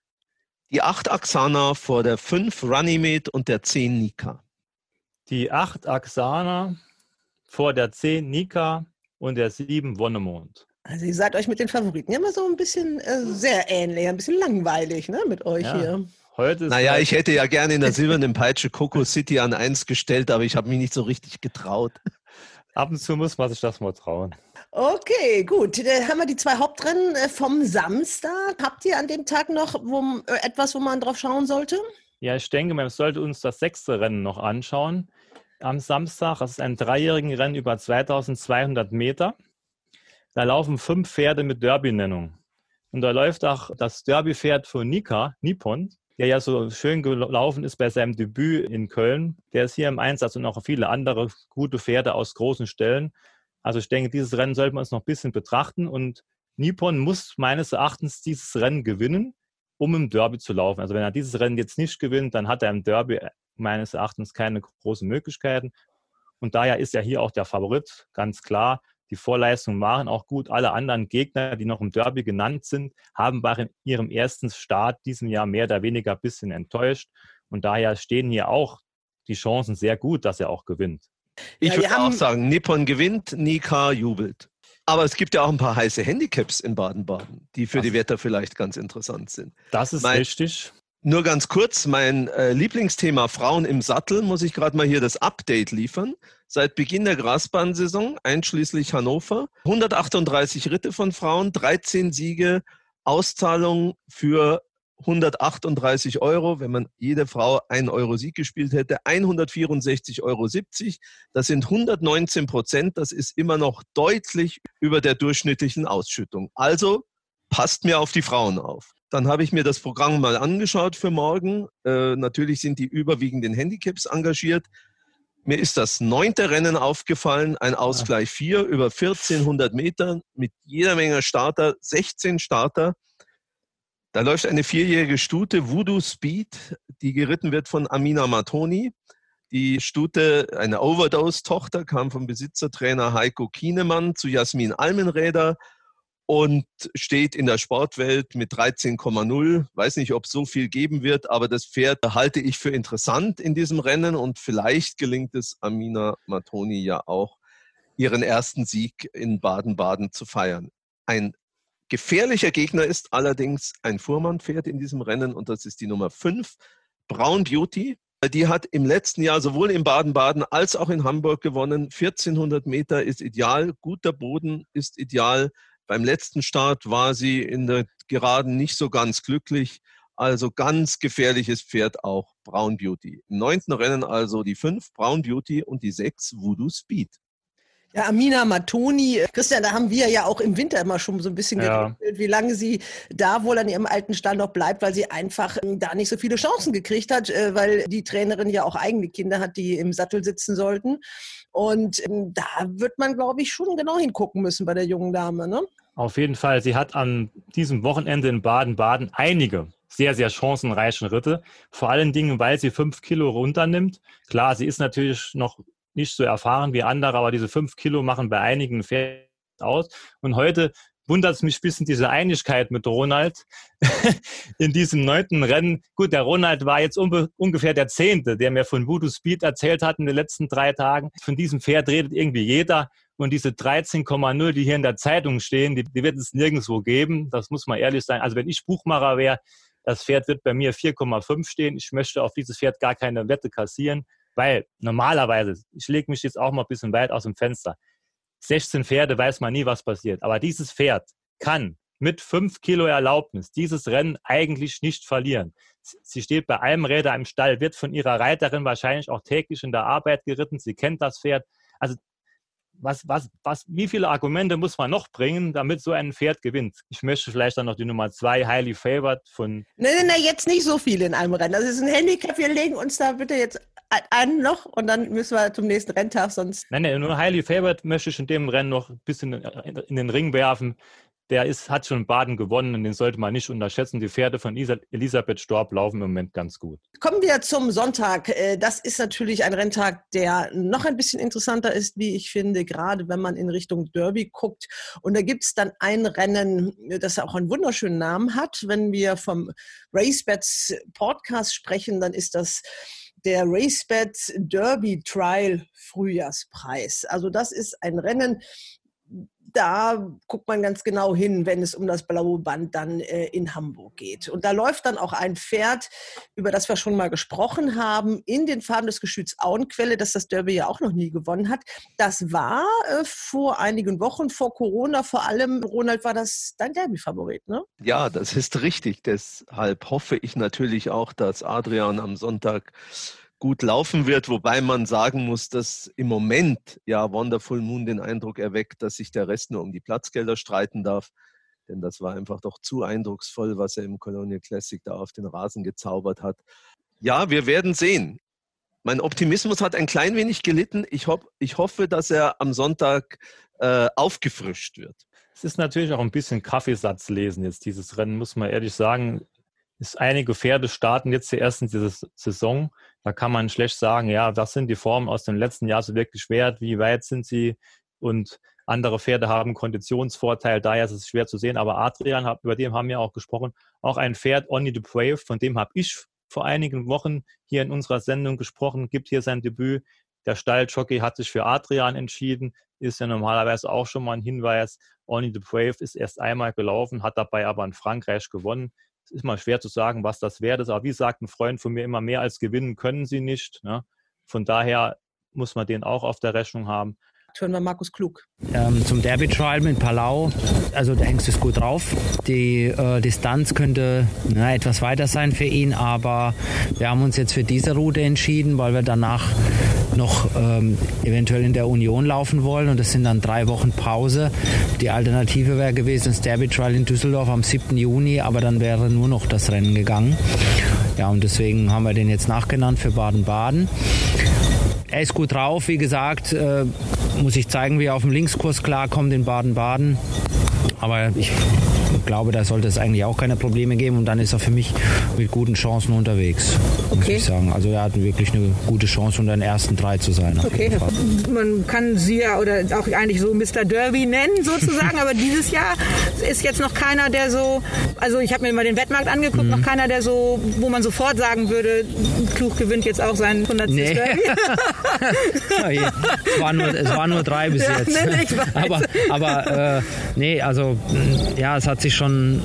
[SPEAKER 12] Die 8 Axana vor der 5 Runnymede und der 10 Nika.
[SPEAKER 11] Die 8 Axana vor der 10 Nika und der 7 Wonnemond.
[SPEAKER 2] Also ihr seid euch mit den Favoriten ja immer so ein bisschen äh, sehr ähnlich, ein bisschen langweilig ne, mit euch
[SPEAKER 11] Ja.
[SPEAKER 2] hier.
[SPEAKER 11] Heute ist
[SPEAKER 12] Naja, ich hätte ja gerne in der silbernen Peitsche Coco City an 1 gestellt, aber ich habe mich nicht so richtig getraut.
[SPEAKER 11] Ab und zu muss man sich das mal trauen.
[SPEAKER 2] Okay, gut. Dann haben wir die zwei Hauptrennen äh, vom Samstag. Habt ihr an dem Tag noch wo, äh, etwas, wo man drauf schauen sollte?
[SPEAKER 11] Ja, ich denke, man sollte uns das sechste Rennen noch anschauen. Am Samstag, das ist ein dreijährigen Rennen über 2200 Meter. Da laufen fünf Pferde mit Derby-Nennung. Und da läuft auch das Derby-Pferd von Nika, Nippon, der ja so schön gelaufen ist bei seinem Debüt in Köln. Der ist hier im Einsatz und auch viele andere gute Pferde aus großen Stellen. Also ich denke, dieses Rennen sollten wir uns noch ein bisschen betrachten. Und Nippon muss meines Erachtens dieses Rennen gewinnen, um im Derby zu laufen. Also wenn er dieses Rennen jetzt nicht gewinnt, dann hat er im Derby meines Erachtens keine großen Möglichkeiten. Und daher ist er hier auch der Favorit, ganz klar. Die Vorleistungen waren auch gut. Alle anderen Gegner, die noch im Derby genannt sind, haben bei ihrem ersten Start diesem Jahr mehr oder weniger ein bisschen enttäuscht. Und daher stehen hier auch die Chancen sehr gut, dass er auch gewinnt.
[SPEAKER 12] Ich ja, würde auch sagen, Nippon gewinnt, Nika jubelt. Aber es gibt ja auch ein paar heiße Handicaps in Baden-Baden, die für das, die Wetter vielleicht ganz interessant sind.
[SPEAKER 11] Das ist mein, richtig.
[SPEAKER 12] Nur ganz kurz, mein äh, Lieblingsthema Frauen im Sattel, muss ich gerade mal hier das Update liefern. Seit Beginn der Grasbahnsaison, einschließlich Hannover, 138 Ritte von Frauen, 13 Siege, Auszahlung für 138 Euro, wenn man jede Frau einen Euro Sieg gespielt hätte, 164,70 Euro. Das sind 119 Prozent. Das ist immer noch deutlich über der durchschnittlichen Ausschüttung. Also passt mir auf die Frauen auf. Dann habe ich mir das Programm mal angeschaut für morgen. Äh, natürlich sind die überwiegenden Handicaps engagiert. Mir ist das neunte Rennen aufgefallen, ein Ausgleich 4 über 1400 Meter mit jeder Menge Starter, 16 Starter. Da läuft eine vierjährige Stute, Voodoo Speed, die geritten wird von Amina Matoni. Die Stute, eine Overdose-Tochter, kam vom Besitzertrainer Heiko Kienemann zu Jasmin Almenräder und steht in der Sportwelt mit 13,0. Weiß nicht, ob es so viel geben wird, aber das Pferd halte ich für interessant in diesem Rennen und vielleicht gelingt es Amina Matoni ja auch, ihren ersten Sieg in Baden-Baden zu feiern. Ein gefährlicher Gegner ist allerdings ein Fuhrmannpferd in diesem Rennen und das ist die Nummer 5, Brown Beauty. Die hat im letzten Jahr sowohl in Baden-Baden als auch in Hamburg gewonnen. 1400 Meter ist ideal, guter Boden ist ideal. Beim letzten Start war sie in der Geraden nicht so ganz glücklich. Also ganz gefährliches Pferd auch Brown Beauty. Im neunten Rennen also die fünf Brown Beauty und die sechs Voodoo Speed.
[SPEAKER 2] Ja, Amina Matoni, Christian, da haben wir ja auch im Winter immer schon so ein bisschen ja. geredet, wie lange sie da wohl an ihrem alten Stand noch bleibt, weil sie einfach ähm, da nicht so viele Chancen gekriegt hat, äh, weil die Trainerin ja auch eigene Kinder hat, die im Sattel sitzen sollten. Und ähm, da wird man, glaube ich, schon genau hingucken müssen bei der jungen Dame. Ne?
[SPEAKER 11] Auf jeden Fall. Sie hat an diesem Wochenende in Baden-Baden einige sehr, sehr chancenreiche Ritte. Vor allen Dingen, weil sie fünf Kilo runternimmt. Klar, sie ist natürlich noch nicht so erfahren wie andere, aber diese fünf Kilo machen bei einigen Pferden aus. Und heute wundert es mich ein bisschen diese Einigkeit mit Ronald in diesem neunten Rennen. Gut, der Ronald war jetzt ungefähr der Zehnte, der mir von Voodoo Speed erzählt hat in den letzten drei Tagen. Von diesem Pferd redet irgendwie jeder. Und diese 13,0, die hier in der Zeitung stehen, die, die wird es nirgendwo geben. Das muss man ehrlich sein. Also wenn ich Buchmacher wäre, das Pferd wird bei mir 4,5 stehen. Ich möchte auf dieses Pferd gar keine Wette kassieren. Weil normalerweise, ich lege mich jetzt auch mal ein bisschen weit aus dem Fenster, 16 Pferde weiß man nie, was passiert. Aber dieses Pferd kann mit 5 Kilo Erlaubnis dieses Rennen eigentlich nicht verlieren. Sie steht bei einem Räder im Stall, wird von ihrer Reiterin wahrscheinlich auch täglich in der Arbeit geritten. Sie kennt das Pferd. Also was, was, was, wie viele Argumente muss man noch bringen, damit so ein Pferd gewinnt? Ich möchte vielleicht dann noch die Nummer zwei, Highly Favored von.
[SPEAKER 2] Nein, nein, nein, jetzt nicht so viele in einem Rennen. Das ist ein Handicap. Wir legen uns da bitte jetzt an noch und dann müssen wir zum nächsten Renntag sonst.
[SPEAKER 11] Nein, nein, nur Highly Favored möchte ich in dem Rennen noch ein bisschen in den Ring werfen der ist, hat schon Baden gewonnen und den sollte man nicht unterschätzen. Die Pferde von Elisabeth Storb laufen im Moment ganz gut.
[SPEAKER 2] Kommen wir zum Sonntag. Äh, das ist natürlich ein Renntag, der noch ein bisschen interessanter ist, wie ich finde, gerade wenn man in Richtung Derby guckt. Und da gibt es dann ein Rennen, das auch einen wunderschönen Namen hat. Wenn wir vom RaceBets Podcast sprechen, dann ist das der RaceBets Derby Trial Frühjahrspreis. Also das ist ein Rennen, da guckt man ganz genau hin, wenn es um das blaue Band dann äh, in Hamburg geht. Und da läuft dann auch ein Pferd, über das wir schon mal gesprochen haben, in den Farben des Geschütz Auenquelle, das das Derby ja auch noch nie gewonnen hat. Das war äh, vor einigen Wochen, vor Corona vor allem, Ronald, war das dein Derby-Favorit, ne?
[SPEAKER 12] Ja, das ist richtig. Deshalb hoffe ich natürlich auch, dass Adrian am Sonntag gut laufen wird, wobei man sagen muss, dass im Moment ja Wonderful Moon den Eindruck erweckt, dass sich der Rest nur um die Platzgelder streiten darf. Denn das war einfach doch zu eindrucksvoll, was er im Colonial Classic da auf den Rasen gezaubert hat. Ja, wir werden sehen. Mein Optimismus hat ein klein wenig gelitten. Ich, ho ich hoffe, dass er am Sonntag äh, aufgefrischt wird.
[SPEAKER 11] es ist natürlich auch ein bisschen Kaffeesatzlesen jetzt, dieses Rennen, muss man ehrlich sagen. Ist einige Pferde starten jetzt die ersten Saison. Da kann man schlecht sagen, ja, was sind die Formen aus dem letzten Jahr so wirklich wert? Wie weit sind sie? Und andere Pferde haben Konditionsvorteil, daher ist es schwer zu sehen. Aber Adrian, über den haben wir auch gesprochen, auch ein Pferd, Only the Brave, von dem habe ich vor einigen Wochen hier in unserer Sendung gesprochen, gibt hier sein Debüt. Der Stalljockey hat sich für Adrian entschieden, ist ja normalerweise auch schon mal ein Hinweis. Only the Brave ist erst einmal gelaufen, hat dabei aber in Frankreich gewonnen. Es ist mal schwer zu sagen, was das wert ist, aber wie sagt ein Freund von mir immer, mehr als gewinnen können sie nicht. Ne? Von daher muss man den auch auf der Rechnung haben.
[SPEAKER 15] Hören wir Markus Klug.
[SPEAKER 16] Ähm, zum Derby Trial mit Palau, also der Hengst ist gut drauf. Die äh, Distanz könnte na, etwas weiter sein für ihn, aber wir haben uns jetzt für diese Route entschieden, weil wir danach noch ähm, eventuell in der Union laufen wollen und das sind dann drei Wochen Pause. Die Alternative wäre gewesen das Derby Trial in Düsseldorf am 7. Juni, aber dann wäre nur noch das Rennen gegangen. Ja, und deswegen haben wir den jetzt nachgenannt für Baden-Baden. Er ist gut drauf, wie gesagt, äh, muss ich zeigen, wie er auf dem Linkskurs klarkommt in Baden-Baden. Aber ich glaube, da sollte es eigentlich auch keine Probleme geben und dann ist er für mich mit guten Chancen unterwegs, okay. muss ich sagen. Also er hat wirklich eine gute Chance, unter den ersten drei zu sein.
[SPEAKER 4] Okay, man kann sie ja oder auch eigentlich so Mr. Derby nennen sozusagen, aber dieses Jahr ist jetzt noch keiner, der so, also ich habe mir mal den Wettmarkt angeguckt, mhm. noch keiner, der so, wo man sofort sagen würde, Klug gewinnt jetzt auch sein 100. Nee. Derby.
[SPEAKER 16] es, war nur, es war nur drei bis ja, jetzt. Nee, aber aber äh, nee, also ja, es hat sich schon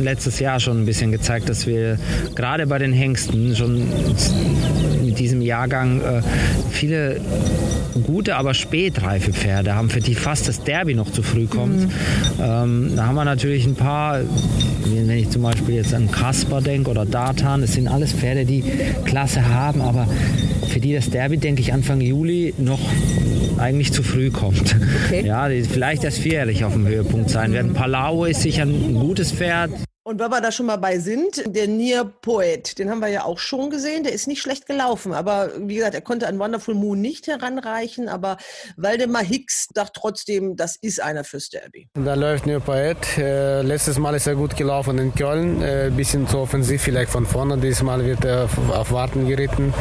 [SPEAKER 16] letztes Jahr schon ein bisschen gezeigt, dass wir gerade bei den Hengsten schon mit diesem Jahrgang äh, viele gute, aber spätreife Pferde haben, für die fast das Derby noch zu früh kommt. Mhm. Ähm, da haben wir natürlich ein paar, wenn ich zum Beispiel jetzt an Kasper denke oder Datan, das sind alles Pferde, die Klasse haben, aber für die das Derby, denke ich, Anfang Juli noch eigentlich zu früh kommt. Okay. Ja, vielleicht erst vierjährig auf dem Höhepunkt sein werden. Palau ist sicher ein gutes Pferd.
[SPEAKER 15] Und weil wir da schon mal bei sind, der Near Poet, den haben wir ja auch schon gesehen, der ist nicht schlecht gelaufen, aber wie gesagt, er konnte an Wonderful Moon nicht heranreichen, aber Waldemar Hicks dachte trotzdem, das ist einer fürs Derby.
[SPEAKER 13] Da läuft Near Poet, äh, letztes Mal ist er gut gelaufen in Köln, äh, bisschen zu offensiv vielleicht von vorne, dieses Mal wird er auf Warten geritten,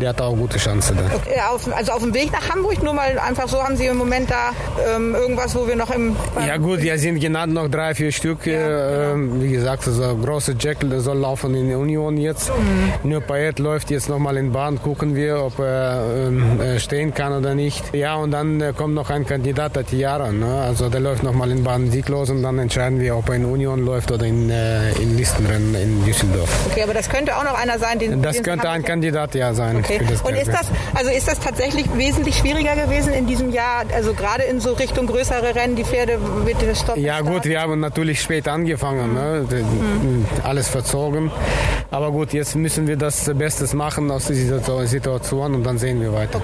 [SPEAKER 13] der hat auch gute Chance da.
[SPEAKER 4] Okay, auf, also auf dem Weg nach Hamburg, nur mal einfach so, haben Sie im Moment da ähm, irgendwas, wo wir noch im...
[SPEAKER 13] Ja gut, wir sind genannt noch drei, vier Stück, ja, äh, genau. wie gesagt, gesagt, also große Jekyll, der soll laufen in der Union jetzt. Mhm. Nur Payet läuft jetzt nochmal in Bahn, gucken wir, ob er ähm, äh, stehen kann oder nicht. Ja, und dann äh, kommt noch ein Kandidat, der Tiara. Ne? Also der läuft nochmal in Bahn sieglos und dann entscheiden wir, ob er in Union läuft oder in, äh, in Listenrennen in Düsseldorf.
[SPEAKER 4] Okay, aber das könnte auch noch einer sein, den
[SPEAKER 13] Das
[SPEAKER 4] den
[SPEAKER 13] könnte ein Kandidat ja sein.
[SPEAKER 4] Okay. und ist das, also ist das tatsächlich wesentlich schwieriger gewesen in diesem Jahr, also gerade in so Richtung größere Rennen, die Pferde mit das Stopp?
[SPEAKER 13] Ja gut, wir haben natürlich spät angefangen. Ne? Mhm. alles verzogen. Aber gut, jetzt müssen wir das Bestes machen aus dieser Situation und dann sehen wir weiter.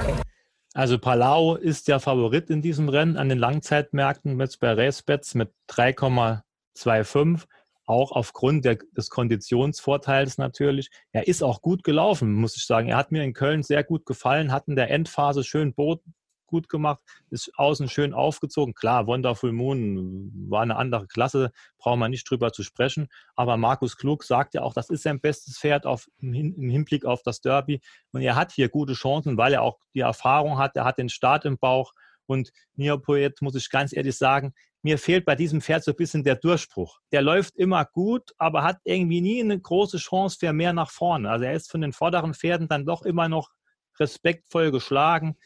[SPEAKER 11] Also Palau ist der Favorit in diesem Rennen an den Langzeitmärkten mit bei Racebets mit 3,25 auch aufgrund der, des Konditionsvorteils natürlich. Er ist auch gut gelaufen, muss ich sagen. Er hat mir in Köln sehr gut gefallen, hat in der Endphase schön Boden, gut gemacht, ist außen schön aufgezogen. Klar, Wonderful Moon war eine andere Klasse, brauchen wir nicht drüber zu sprechen. Aber Markus Klug sagt ja auch, das ist sein bestes Pferd auf, im Hinblick auf das Derby. Und er hat hier gute Chancen, weil er auch die Erfahrung hat, er hat den Start im Bauch. Und Neopoet, muss ich ganz ehrlich sagen, mir fehlt bei diesem Pferd so ein bisschen der Durchbruch. Der läuft immer gut, aber hat irgendwie nie eine große Chance für mehr nach vorne. Also er ist von den vorderen Pferden dann doch immer noch respektvoll geschlagen.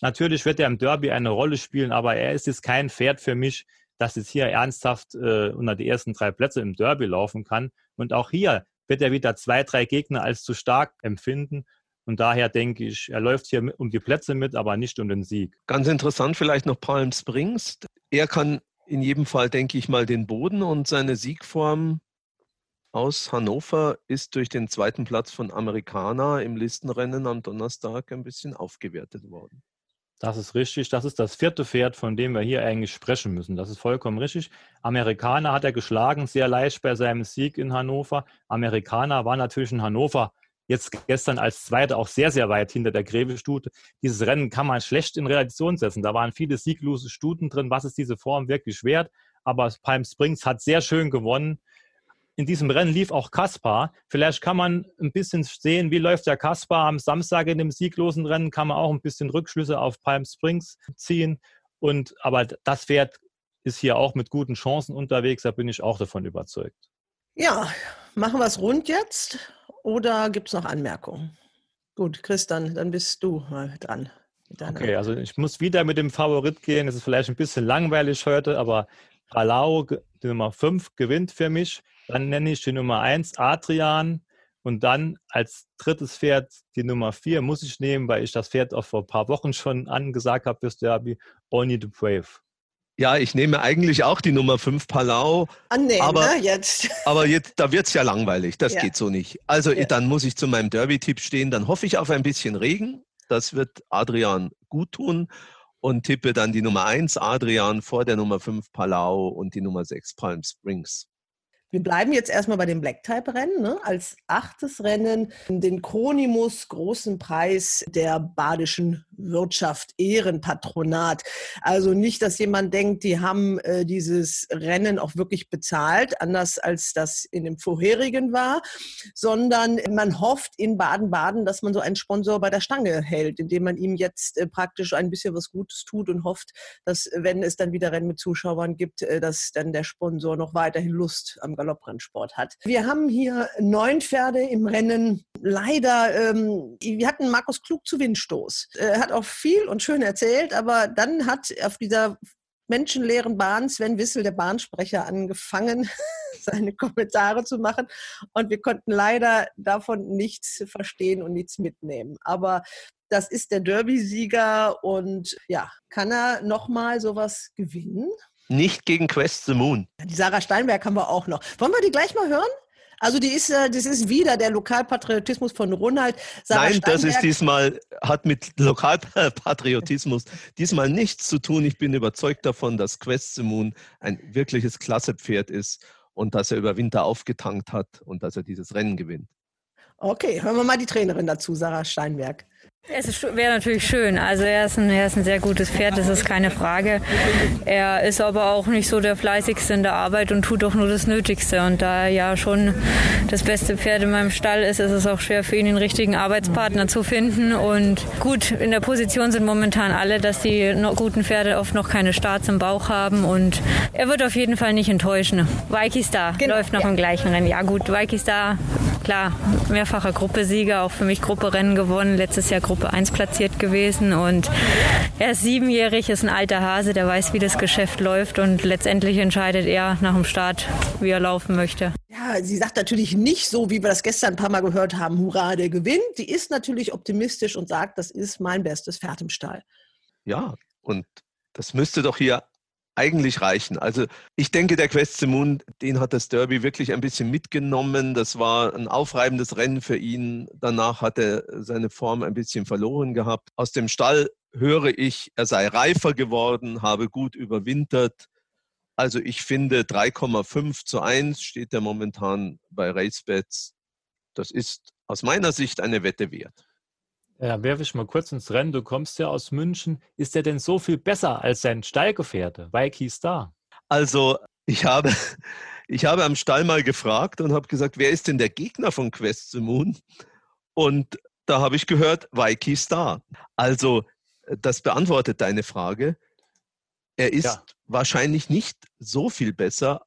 [SPEAKER 11] Natürlich wird er im Derby eine Rolle spielen, aber er ist jetzt kein Pferd für mich, das jetzt hier ernsthaft äh, unter die ersten drei Plätze im Derby laufen kann. Und auch hier wird er wieder zwei, drei Gegner als zu stark empfinden. Und daher denke ich, er läuft hier um die Plätze mit, aber nicht um den Sieg.
[SPEAKER 12] Ganz interessant vielleicht noch Palm Springs. Er kann in jedem Fall, denke ich mal, den Boden und seine Siegform aus Hannover ist durch den zweiten Platz von Amerikaner im Listenrennen am Donnerstag ein bisschen aufgewertet worden.
[SPEAKER 11] Das ist richtig. Das ist das vierte Pferd, von dem wir hier eigentlich sprechen müssen. Das ist vollkommen richtig. Amerikaner hat er geschlagen, sehr leicht bei seinem Sieg in Hannover. Amerikaner war natürlich in Hannover jetzt gestern als Zweiter auch sehr, sehr weit hinter der Grevestute. Dieses Rennen kann man schlecht in Relation setzen. Da waren viele sieglose Stuten drin. Was ist diese Form wirklich wert? aber Palm Springs hat sehr schön gewonnen. In diesem Rennen lief auch Kaspar. Vielleicht kann man ein bisschen sehen, wie läuft der Kaspar am Samstag in dem sieglosen Rennen, kann man auch ein bisschen Rückschlüsse auf Palm Springs ziehen. Und, aber das Pferd ist hier auch mit guten Chancen unterwegs, da bin ich auch davon überzeugt.
[SPEAKER 2] Ja, machen wir es rund jetzt oder gibt es noch Anmerkungen? Gut, Christian, dann bist du mal dran.
[SPEAKER 11] Okay, also ich muss wieder mit dem Favorit gehen. Es ist vielleicht ein bisschen langweilig heute, aber Palau, die Nummer 5, gewinnt für mich. Dann nenne ich die Nummer 1 Adrian. Und dann als drittes Pferd die Nummer 4 muss ich nehmen, weil ich das Pferd auch vor ein paar Wochen schon angesagt habe fürs Derby, Only the Brave.
[SPEAKER 12] Ja, ich nehme eigentlich auch die Nummer 5 Palau.
[SPEAKER 2] Annehmen,
[SPEAKER 12] aber,
[SPEAKER 2] ne, jetzt.
[SPEAKER 12] aber jetzt, da wird es ja langweilig. Das
[SPEAKER 2] Ja.
[SPEAKER 12] geht so nicht. Also
[SPEAKER 2] Ja.
[SPEAKER 12] dann muss ich zu meinem Derby-Tipp stehen. Dann hoffe ich auf ein bisschen Regen. Das wird Adrian gut tun. Und tippe dann die Nummer 1 Adrian vor der Nummer 5 Palau und die Nummer 6 Palm Springs.
[SPEAKER 2] Wir bleiben jetzt erstmal bei dem Black-Type-Rennen. Ne? Als achtes Rennen den Kronimus Großen Preis der Badischen Wirtschaft Ehrenpatronat. Also nicht, dass jemand denkt, die haben äh, dieses Rennen auch wirklich bezahlt, anders als das in dem vorherigen war, sondern man hofft in Baden-Baden, dass man so einen Sponsor bei der Stange hält, indem man ihm jetzt äh, praktisch ein bisschen was Gutes tut und hofft, dass wenn es dann wieder Rennen mit Zuschauern gibt, äh, dass dann der Sponsor noch weiterhin Lust am Galopprennsport hat. Wir haben hier neun Pferde im Rennen. Leider, ähm, wir hatten Markus Klug zu Windstoß. Er hat auch viel und schön erzählt, aber dann hat auf dieser menschenleeren Bahn Sven Wissel, der Bahnsprecher, angefangen, seine Kommentare zu machen. Und wir konnten leider davon nichts verstehen und nichts mitnehmen. Aber das ist der Derby-Sieger und ja, kann er nochmal sowas gewinnen?
[SPEAKER 12] Nicht gegen Quest the Moon.
[SPEAKER 2] Die Sarah Steinberg haben wir auch noch. Wollen wir die gleich mal hören? Also die ist, äh, das ist wieder der Lokalpatriotismus von Ronald. Sarah
[SPEAKER 12] Nein, das ist
[SPEAKER 2] Steinberg-
[SPEAKER 12] diesmal, hat mit Lokalpatriotismus diesmal nichts zu tun. Ich bin überzeugt davon, dass Quest the Moon ein wirkliches Klassepferd ist und dass er über Winter aufgetankt hat und dass er dieses Rennen gewinnt.
[SPEAKER 2] Okay, hören wir mal die Trainerin dazu, Sarah Steinberg.
[SPEAKER 9] Es wäre natürlich schön. Also er ist, ein, er ist ein sehr gutes Pferd, das ist keine Frage. Er ist aber auch nicht so der fleißigste in der Arbeit und tut auch nur das Nötigste. Und da er ja schon das beste Pferd in meinem Stall ist, ist es auch schwer für ihn, den richtigen Arbeitspartner zu finden. Und gut, in der Position sind momentan alle, dass die guten Pferde oft noch keine Starts im Bauch haben. Und er wird auf jeden Fall nicht enttäuschen. Vicky Star läuft noch im gleichen Rennen. Ja gut, Vicky Star, klar, mehrfacher Gruppesieger, auch für mich Grupperennen gewonnen, letztes Jahr Gruppe 1 platziert gewesen und er ist siebenjährig, ist ein alter Hase, der weiß, wie das Geschäft läuft und letztendlich entscheidet er nach dem Start, wie er laufen möchte.
[SPEAKER 2] Ja, sie sagt natürlich nicht so, wie wir das gestern ein paar Mal gehört haben, hurra, der gewinnt. Die ist natürlich optimistisch und sagt, das ist mein bestes Pferd im Stall.
[SPEAKER 12] Ja, und das müsste doch hier eigentlich reichen. Also ich denke, der Quest Moon, den hat das Derby wirklich ein bisschen mitgenommen. Das war ein aufreibendes Rennen für ihn. Danach hat er seine Form ein bisschen verloren gehabt. Aus dem Stall höre ich, er sei reifer geworden, habe gut überwintert. Also ich finde 3,5 zu 1 steht er momentan bei RaceBets. Das ist aus meiner Sicht eine Wette wert.
[SPEAKER 11] Ja, werfe ich mal kurz ins Rennen. Du kommst ja aus München. Ist er denn so viel besser als sein Stallgefährte, Vicky Star?
[SPEAKER 12] Also, ich habe, ich habe am Stall mal gefragt und habe gesagt, wer ist denn der Gegner von Quest the Moon? Und da habe ich gehört, Vicky Star. Also, das beantwortet deine Frage. Er ist
[SPEAKER 11] Ja.
[SPEAKER 12] wahrscheinlich nicht so viel besser,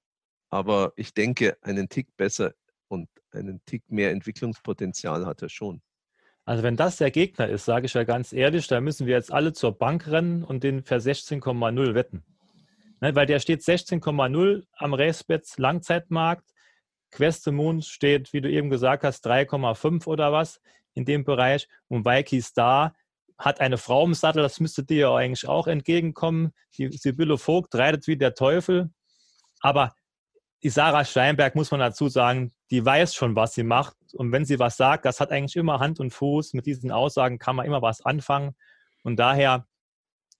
[SPEAKER 12] aber ich denke, einen Tick besser und einen Tick mehr Entwicklungspotenzial hat er schon.
[SPEAKER 11] Also wenn das der Gegner ist, sage ich ja ganz ehrlich, da müssen wir jetzt alle zur Bank rennen und den für 16,0 wetten. Ne, weil der steht 16,0 am Racebets Langzeitmarkt. Quest the Moon steht, wie du eben gesagt hast, 3,5 oder was in dem Bereich. Und Vicky Star hat eine Frau im Sattel, das müsste dir ja eigentlich auch entgegenkommen. Die Sibylle Vogt reitet wie der Teufel. Aber die Sarah Steinberg, muss man dazu sagen, die weiß schon, was sie macht. Und wenn sie was sagt, das hat eigentlich immer Hand und Fuß. Mit diesen Aussagen kann man immer was anfangen. Und daher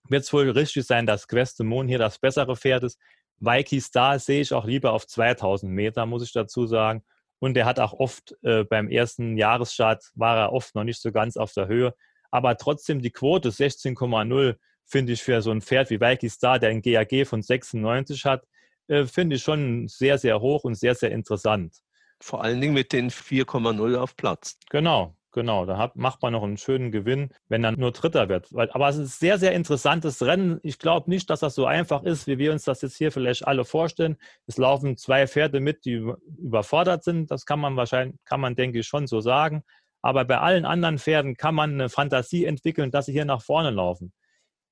[SPEAKER 11] wird es wohl richtig sein, dass Quest the Moon hier das bessere Pferd ist. Vicky Star sehe ich auch lieber auf 2000 Meter, muss ich dazu sagen. Und er hat auch oft äh, beim ersten Jahresstart war er oft noch nicht so ganz auf der Höhe. Aber trotzdem die Quote 16,0 finde ich für so ein Pferd wie Vicky Star, der ein GAG von 96 hat, äh, finde ich schon sehr, sehr hoch und sehr, sehr interessant.
[SPEAKER 12] Vor allen Dingen mit den 4,0 auf Platz.
[SPEAKER 11] Genau, Genau, da hat, macht man noch einen schönen Gewinn, wenn er nur Dritter wird. Aber es ist ein sehr, sehr interessantes Rennen. Ich glaube nicht, dass das so einfach ist, wie wir uns das jetzt hier vielleicht alle vorstellen. Es laufen zwei Pferde mit, die überfordert sind. Das kann man wahrscheinlich, kann man denke ich schon so sagen. Aber bei allen anderen Pferden kann man eine Fantasie entwickeln, dass sie hier nach vorne laufen.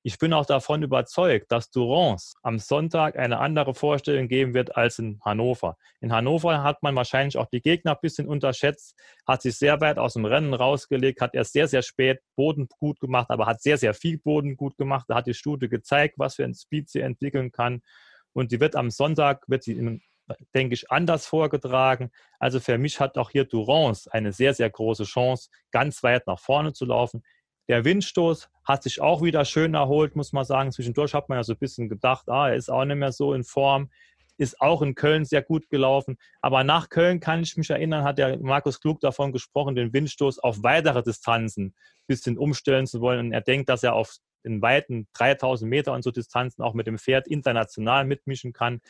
[SPEAKER 11] Ich bin auch davon überzeugt, dass Durance am Sonntag eine andere Vorstellung geben wird als in Hannover. In Hannover hat man wahrscheinlich auch die Gegner ein bisschen unterschätzt, hat sich sehr weit aus dem Rennen rausgelegt, hat erst sehr, sehr spät Boden gut gemacht, aber hat sehr, sehr viel Boden gut gemacht. Da hat die Studie gezeigt, was für ein Speed sie entwickeln kann. Und die wird am Sonntag, wird sie denke ich, anders vorgetragen. Also für mich hat auch hier Durance eine sehr, sehr große Chance, ganz weit nach vorne zu laufen. Der Windstoß hat sich auch wieder schön erholt, muss man sagen. Zwischendurch hat man ja so ein bisschen gedacht, ah, er ist auch nicht mehr so in Form. Ist auch in Köln sehr gut gelaufen. Aber nach Köln kann ich mich erinnern, hat der Markus Klug davon gesprochen, den Windstoß auf weitere Distanzen ein bisschen umstellen zu wollen. Und er denkt, dass er auf den weiten 3000 Meter und so Distanzen auch mit dem Pferd international mitmischen kann.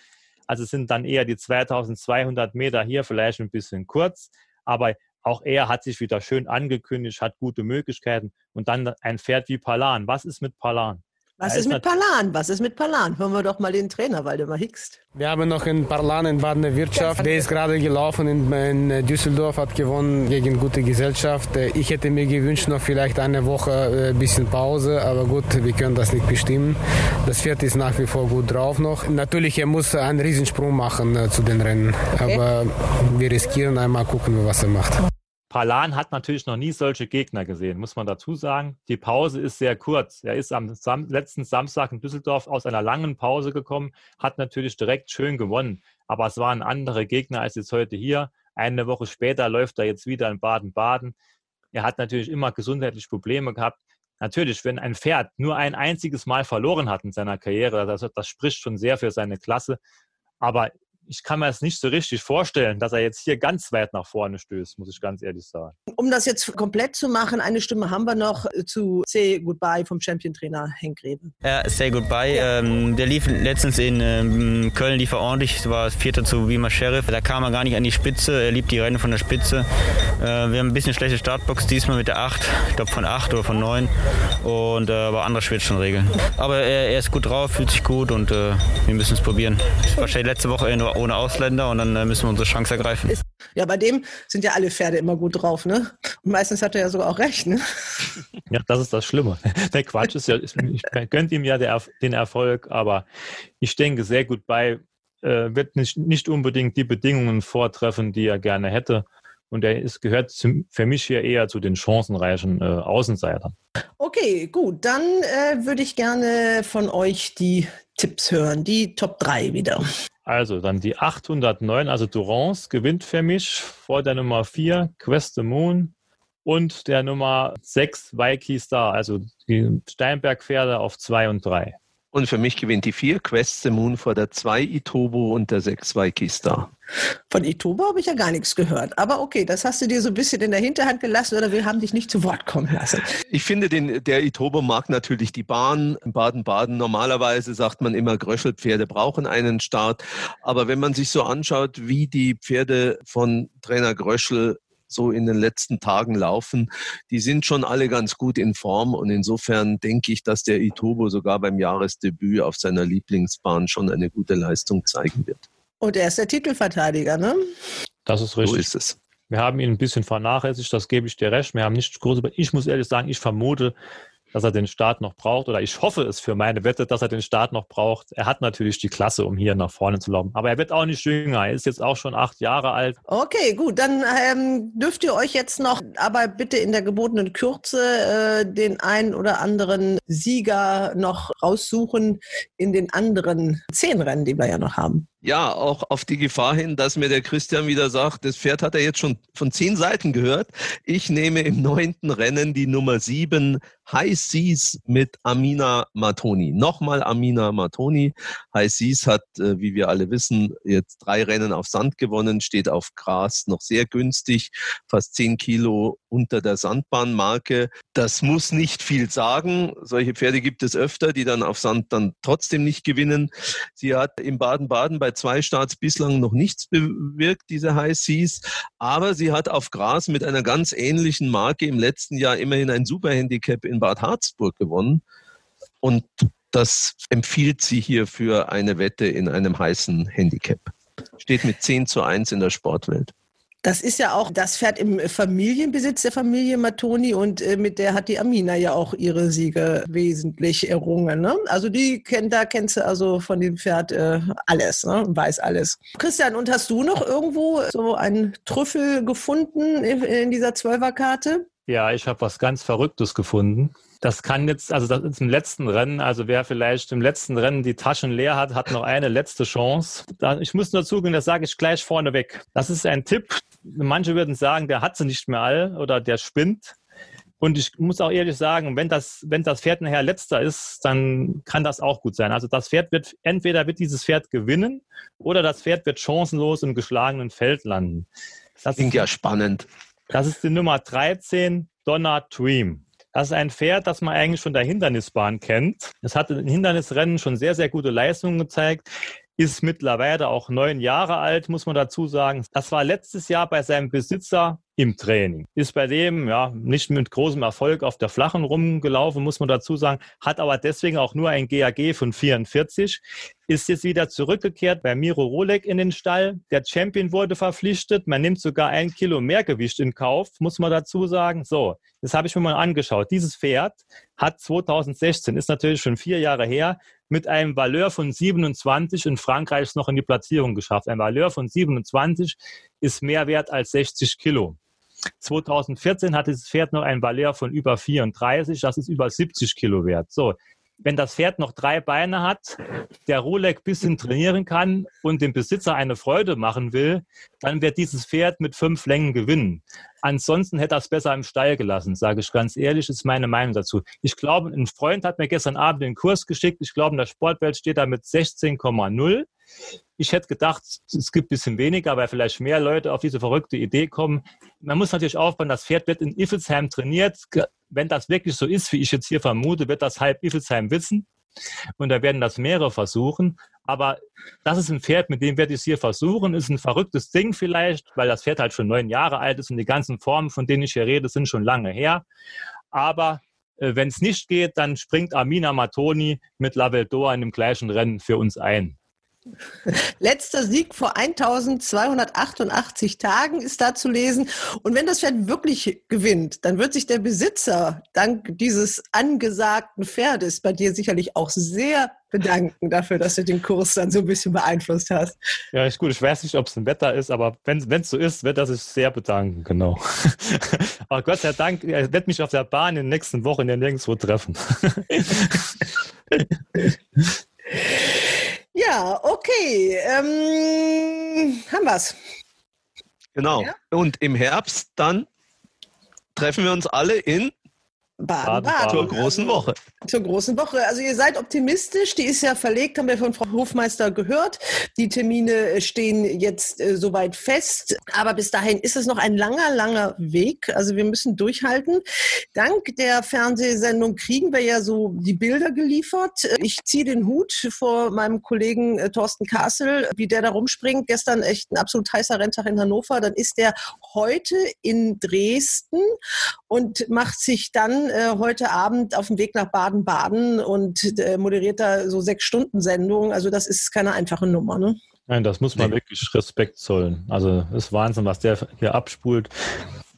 [SPEAKER 11] Also sind dann eher die 2200 Meter hier vielleicht ein bisschen kurz. Aber auch er hat sich wieder schön angekündigt, hat gute Möglichkeiten. Und dann ein Pferd wie Palan. Was ist mit Palan?
[SPEAKER 15] Was ist mit Palan? Was ist mit Palan? Hören wir doch mal den Trainer Waldemar Hickst.
[SPEAKER 13] Wir haben noch einen Palan in Badener Wirtschaft. Der ist gerade gelaufen in, Düsseldorf, hat gewonnen gegen gute Gesellschaft. Ich hätte mir gewünscht, noch vielleicht eine Woche ein äh, bisschen Pause, aber gut, wir können das nicht bestimmen. Das Pferd ist nach wie vor gut drauf noch. Natürlich, er muss einen Riesensprung machen äh, zu den Rennen, okay. aber wir riskieren einmal, gucken was er macht.
[SPEAKER 11] Palan hat natürlich noch nie solche Gegner gesehen, muss man dazu sagen. Die Pause ist sehr kurz. Er ist am Sam letzten Samstag in Düsseldorf aus einer langen Pause gekommen, hat natürlich direkt schön gewonnen. Aber es waren andere Gegner als jetzt heute hier. Eine Woche später läuft er jetzt wieder in Baden-Baden. Er hat natürlich immer gesundheitliche Probleme gehabt. Natürlich, wenn ein Pferd nur ein einziges Mal verloren hat in seiner Karriere, das, das spricht schon sehr für seine Klasse. Aber ich kann mir das nicht so richtig vorstellen, dass er jetzt hier ganz weit nach vorne stößt, muss ich ganz ehrlich sagen.
[SPEAKER 15] Um das jetzt komplett zu machen, eine Stimme haben wir noch zu Say Goodbye vom Champion-Trainer Henk Rebe.
[SPEAKER 8] Ja, Say Goodbye. Ja. Ähm, der lief letztens in ähm, Köln, lief er ordentlich, war Vierter zu Wiemer Sheriff. Da kam er gar nicht an die Spitze, er liebt die Rennen von der Spitze. Äh, wir haben ein bisschen schlechte Startbox diesmal mit der 8, ich glaube von 8 oder von 9. Und, äh, aber anders wird schon regeln. Aber er, er, ist gut drauf, fühlt sich gut und äh, wir müssen es probieren. Wahrscheinlich letzte Woche nur ohne Ausländer und dann äh, müssen wir unsere Chance ergreifen.
[SPEAKER 15] Ja, bei dem sind ja alle Pferde immer gut drauf, ne? Und meistens hat er ja sogar auch recht, ne?
[SPEAKER 11] Ja, das ist das Schlimme. Der Quatsch ist ja, ich gönnt ihm ja der, den Erfolg, aber ich denke sehr gut bei, äh, wird nicht, nicht unbedingt die Bedingungen vortreffen, die er gerne hätte. Und er ist, gehört zum, für mich hier eher zu den chancenreichen äh, Außenseitern.
[SPEAKER 15] Okay, gut. Dann äh, würde ich gerne von euch die Tipps hören, die Top 3 wieder.
[SPEAKER 11] Also dann die 809, also Durance gewinnt für mich vor der Nummer 4, Quest the Moon und der Nummer 6, Vicky Star, also die Steinberg-Pferde auf 2 und 3.
[SPEAKER 12] Und für mich gewinnt die 4 Quest the Moon vor der 2 Itobo und der 6 Vicky Star.
[SPEAKER 15] Von Itobo habe ich ja gar nichts gehört. Aber okay, das hast du dir so ein bisschen in der Hinterhand gelassen oder wir haben dich nicht zu Wort kommen lassen.
[SPEAKER 12] Ich finde, den, der Itobo mag natürlich die Bahn. In Baden-Baden normalerweise sagt man immer, Gröschelpferde brauchen einen Start. Aber wenn man sich so anschaut, wie die Pferde von Trainer Gröschel so in den letzten Tagen laufen, die sind schon alle ganz gut in Form und insofern denke ich, dass der Itobo sogar beim Jahresdebüt auf seiner Lieblingsbahn schon eine gute Leistung zeigen wird.
[SPEAKER 15] Und er ist der Titelverteidiger, ne?
[SPEAKER 11] Das ist richtig.
[SPEAKER 12] So ist es.
[SPEAKER 11] Wir haben ihn ein bisschen vernachlässigt, das gebe ich dir recht. Wir haben nicht groß Ich muss ehrlich sagen, ich vermute, dass er den Start noch braucht oder ich hoffe es für meine Wette, dass er den Start noch braucht. Er hat natürlich die Klasse, um hier nach vorne zu laufen, aber er wird auch nicht jünger. Er ist jetzt auch schon acht Jahre alt.
[SPEAKER 15] Okay, gut, dann ähm, dürft ihr euch jetzt noch, aber bitte in der gebotenen Kürze, äh, den einen oder anderen Sieger noch raussuchen in den anderen zehn Rennen, die wir ja noch haben.
[SPEAKER 12] Ja, auch auf die Gefahr hin, dass mir der Christian wieder sagt, das Pferd hat er jetzt schon von zehn Seiten gehört. Ich nehme im neunten Rennen die Nummer sieben High Seas mit Amina Matoni. Nochmal Amina Matoni. High Seas hat, äh, wie wir alle wissen, jetzt drei Rennen auf Sand gewonnen, steht auf Gras noch sehr günstig, fast zehn Kilo unter der Sandbahnmarke. Das muss nicht viel sagen. Solche Pferde gibt es öfter, die dann auf Sand dann trotzdem nicht gewinnen. Sie hat in Baden-Baden bei bei zwei Starts bislang noch nichts bewirkt, diese High Seas. Aber sie hat auf Gras mit einer ganz ähnlichen Marke im letzten Jahr immerhin ein Superhandicap in Bad Harzburg gewonnen. Und das empfiehlt sie hier für eine Wette in einem heißen Handicap. Steht mit 10 zu 1 in der Sportwelt.
[SPEAKER 2] Das ist ja auch das Pferd im Familienbesitz der Familie Matoni und äh, mit der hat die Amina ja auch ihre Siege wesentlich errungen. Ne? Also die kennt, da kennst du also von dem Pferd äh, alles, ne? weiß alles. Christian, und hast du noch irgendwo so einen Trüffel gefunden in, in dieser Zwölferkarte?
[SPEAKER 11] Ja, ich habe was ganz Verrücktes gefunden. Das kann jetzt, also das ist im letzten Rennen, also wer vielleicht im letzten Rennen die Taschen leer hat, hat noch eine letzte Chance. Ich muss nur zugeben, das sage ich gleich vorneweg. Das ist ein Tipp. Manche würden sagen, der hat sie nicht mehr all oder der spinnt. Und ich muss auch ehrlich sagen, wenn das, wenn das Pferd nachher letzter ist, dann kann das auch gut sein. Also das Pferd wird, entweder wird dieses Pferd gewinnen oder das Pferd wird chancenlos im geschlagenen Feld landen.
[SPEAKER 12] Das klingt ja spannend.
[SPEAKER 11] Das ist die Nummer 13, Donna Dream. Das ist ein Pferd, das man eigentlich von der Hindernisbahn kennt. Es hat in Hindernisrennen schon sehr, sehr gute Leistungen gezeigt ist mittlerweile auch neun Jahre alt, muss man dazu sagen. Das war letztes Jahr bei seinem Besitzer im Training. Ist bei dem ja nicht mit großem Erfolg auf der Flachen rumgelaufen, muss man dazu sagen, hat aber deswegen auch nur ein GAG von 44. Ist jetzt wieder zurückgekehrt bei Miro Rolek in den Stall. Der Champion wurde verpflichtet. Man nimmt sogar ein Kilo mehr Gewicht in Kauf, muss man dazu sagen. So, das habe ich mir mal angeschaut. Dieses Pferd hat 2016, ist natürlich schon vier Jahre her, mit einem Valeur von 27 in Frankreich noch in die Platzierung geschafft. Ein Valeur von 27 ist mehr wert als 60 Kilo. 2014 hat dieses Pferd noch ein Valeur von über 34, das ist über 70 Kilo wert. So, wenn das Pferd noch drei Beine hat, der Rolex bisschen trainieren kann und dem Besitzer eine Freude machen will, dann wird dieses Pferd mit fünf Längen gewinnen. Ansonsten hätte er es besser im Stall gelassen, sage ich ganz ehrlich, ist meine Meinung dazu. Ich glaube, ein Freund hat mir gestern Abend den Kurs geschickt. Ich glaube, in der Sportwelt steht da mit 16,0. Ich hätte gedacht, es gibt ein bisschen weniger, weil vielleicht mehr Leute auf diese verrückte Idee kommen. Man muss natürlich aufbauen, das Pferd wird in Iffelsheim trainiert. Wenn das wirklich so ist, wie ich jetzt hier vermute, wird das halb Iffelsheim wissen. Und da werden das mehrere versuchen. Aber das ist ein Pferd, mit dem werde ich es hier versuchen. Ist ein verrücktes Ding vielleicht, weil das Pferd halt schon neun Jahre alt ist und die ganzen Formen, von denen ich hier rede, sind schon lange her. Aber äh, wenn es nicht geht, dann springt Amina Matoni mit Laveldor in dem gleichen Rennen für uns ein.
[SPEAKER 2] Letzter Sieg vor 1288 Tagen ist da zu lesen. Und wenn das Pferd wirklich gewinnt, dann wird sich der Besitzer dank dieses angesagten Pferdes bei dir sicherlich auch sehr bedanken dafür, dass du den Kurs dann so ein bisschen beeinflusst hast.
[SPEAKER 11] Ja, ist gut. Ich weiß nicht, ob es ein Wetter ist, aber wenn es so ist, wird er sich sehr bedanken, genau. aber Gott sei Dank, er wird mich auf der Bahn in den nächsten Wochen ja nirgendwo treffen.
[SPEAKER 2] Ja, okay. Ähm, haben wir's.
[SPEAKER 12] Genau. Ja? Und im Herbst dann treffen wir uns alle in
[SPEAKER 2] Baden-Baden.
[SPEAKER 12] Zur großen Woche.
[SPEAKER 2] Zur großen Woche. Also ihr seid optimistisch. Die ist ja verlegt, haben wir von Frau Hofmeister gehört. Die Termine stehen jetzt äh, soweit fest. Aber bis dahin ist es noch ein langer, langer Weg. Also wir müssen durchhalten. Dank der Fernsehsendung kriegen wir ja so die Bilder geliefert. Ich ziehe den Hut vor meinem Kollegen äh, Thorsten Kassel, wie der da rumspringt. Gestern echt ein absolut heißer Renntag in Hannover. Dann ist der heute in Dresden und macht sich dann äh, heute Abend auf dem Weg nach Baden-Baden und äh, moderiert da so sechs Stunden Sendungen. Also das ist keine einfache Nummer. Ne?
[SPEAKER 11] Nein, das muss man nee. wirklich Respekt zollen. Also es ist Wahnsinn, was der hier abspult.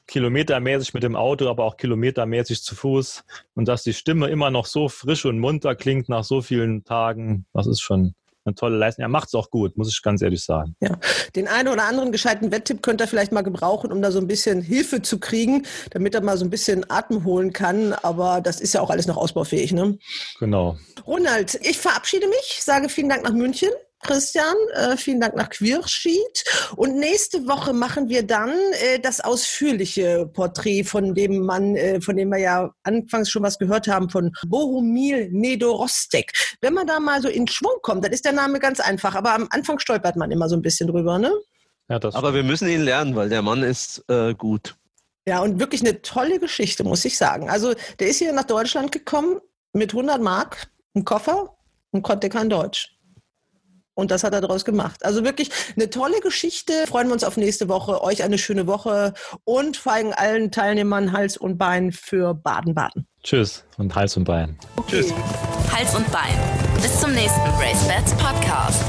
[SPEAKER 11] Kilometermäßig mit dem Auto, aber auch kilometermäßig zu Fuß. Und dass die Stimme immer noch so frisch und munter klingt nach so vielen Tagen, das ist schon eine tolle Leistung. Er macht es auch gut, muss ich ganz ehrlich sagen.
[SPEAKER 2] Ja, den einen oder anderen gescheiten Wetttipp könnte er vielleicht mal gebrauchen, um da so ein bisschen Hilfe zu kriegen, damit er mal so ein bisschen Atem holen kann. Aber das ist ja auch alles noch ausbaufähig, ne?
[SPEAKER 11] Genau.
[SPEAKER 2] Ronald, ich verabschiede mich, sage vielen Dank nach München. Christian. Äh, vielen Dank nach Queersheet. Und nächste Woche machen wir dann äh, das ausführliche Porträt von dem Mann, äh, von dem wir ja anfangs schon was gehört haben, von Bohumil Nedorostek. Wenn man da mal so in Schwung kommt, dann ist der Name ganz einfach. Aber am Anfang stolpert man immer so ein bisschen drüber, ne?
[SPEAKER 12] Ja, aber wir müssen ihn lernen, weil der Mann ist äh, gut.
[SPEAKER 2] Ja, und wirklich eine tolle Geschichte, muss ich sagen. Also, der ist hier nach Deutschland gekommen mit 100 Mark, einem Koffer und konnte kein Deutsch. Und das hat er daraus gemacht. Also wirklich eine tolle Geschichte. Freuen wir uns auf nächste Woche. Euch eine schöne Woche und feigen allen Teilnehmern Hals und Bein für Baden-Baden.
[SPEAKER 11] Tschüss und Hals und Bein.
[SPEAKER 12] Tschüss.
[SPEAKER 1] Hals und Bein. Bis zum nächsten Race Bats Podcast.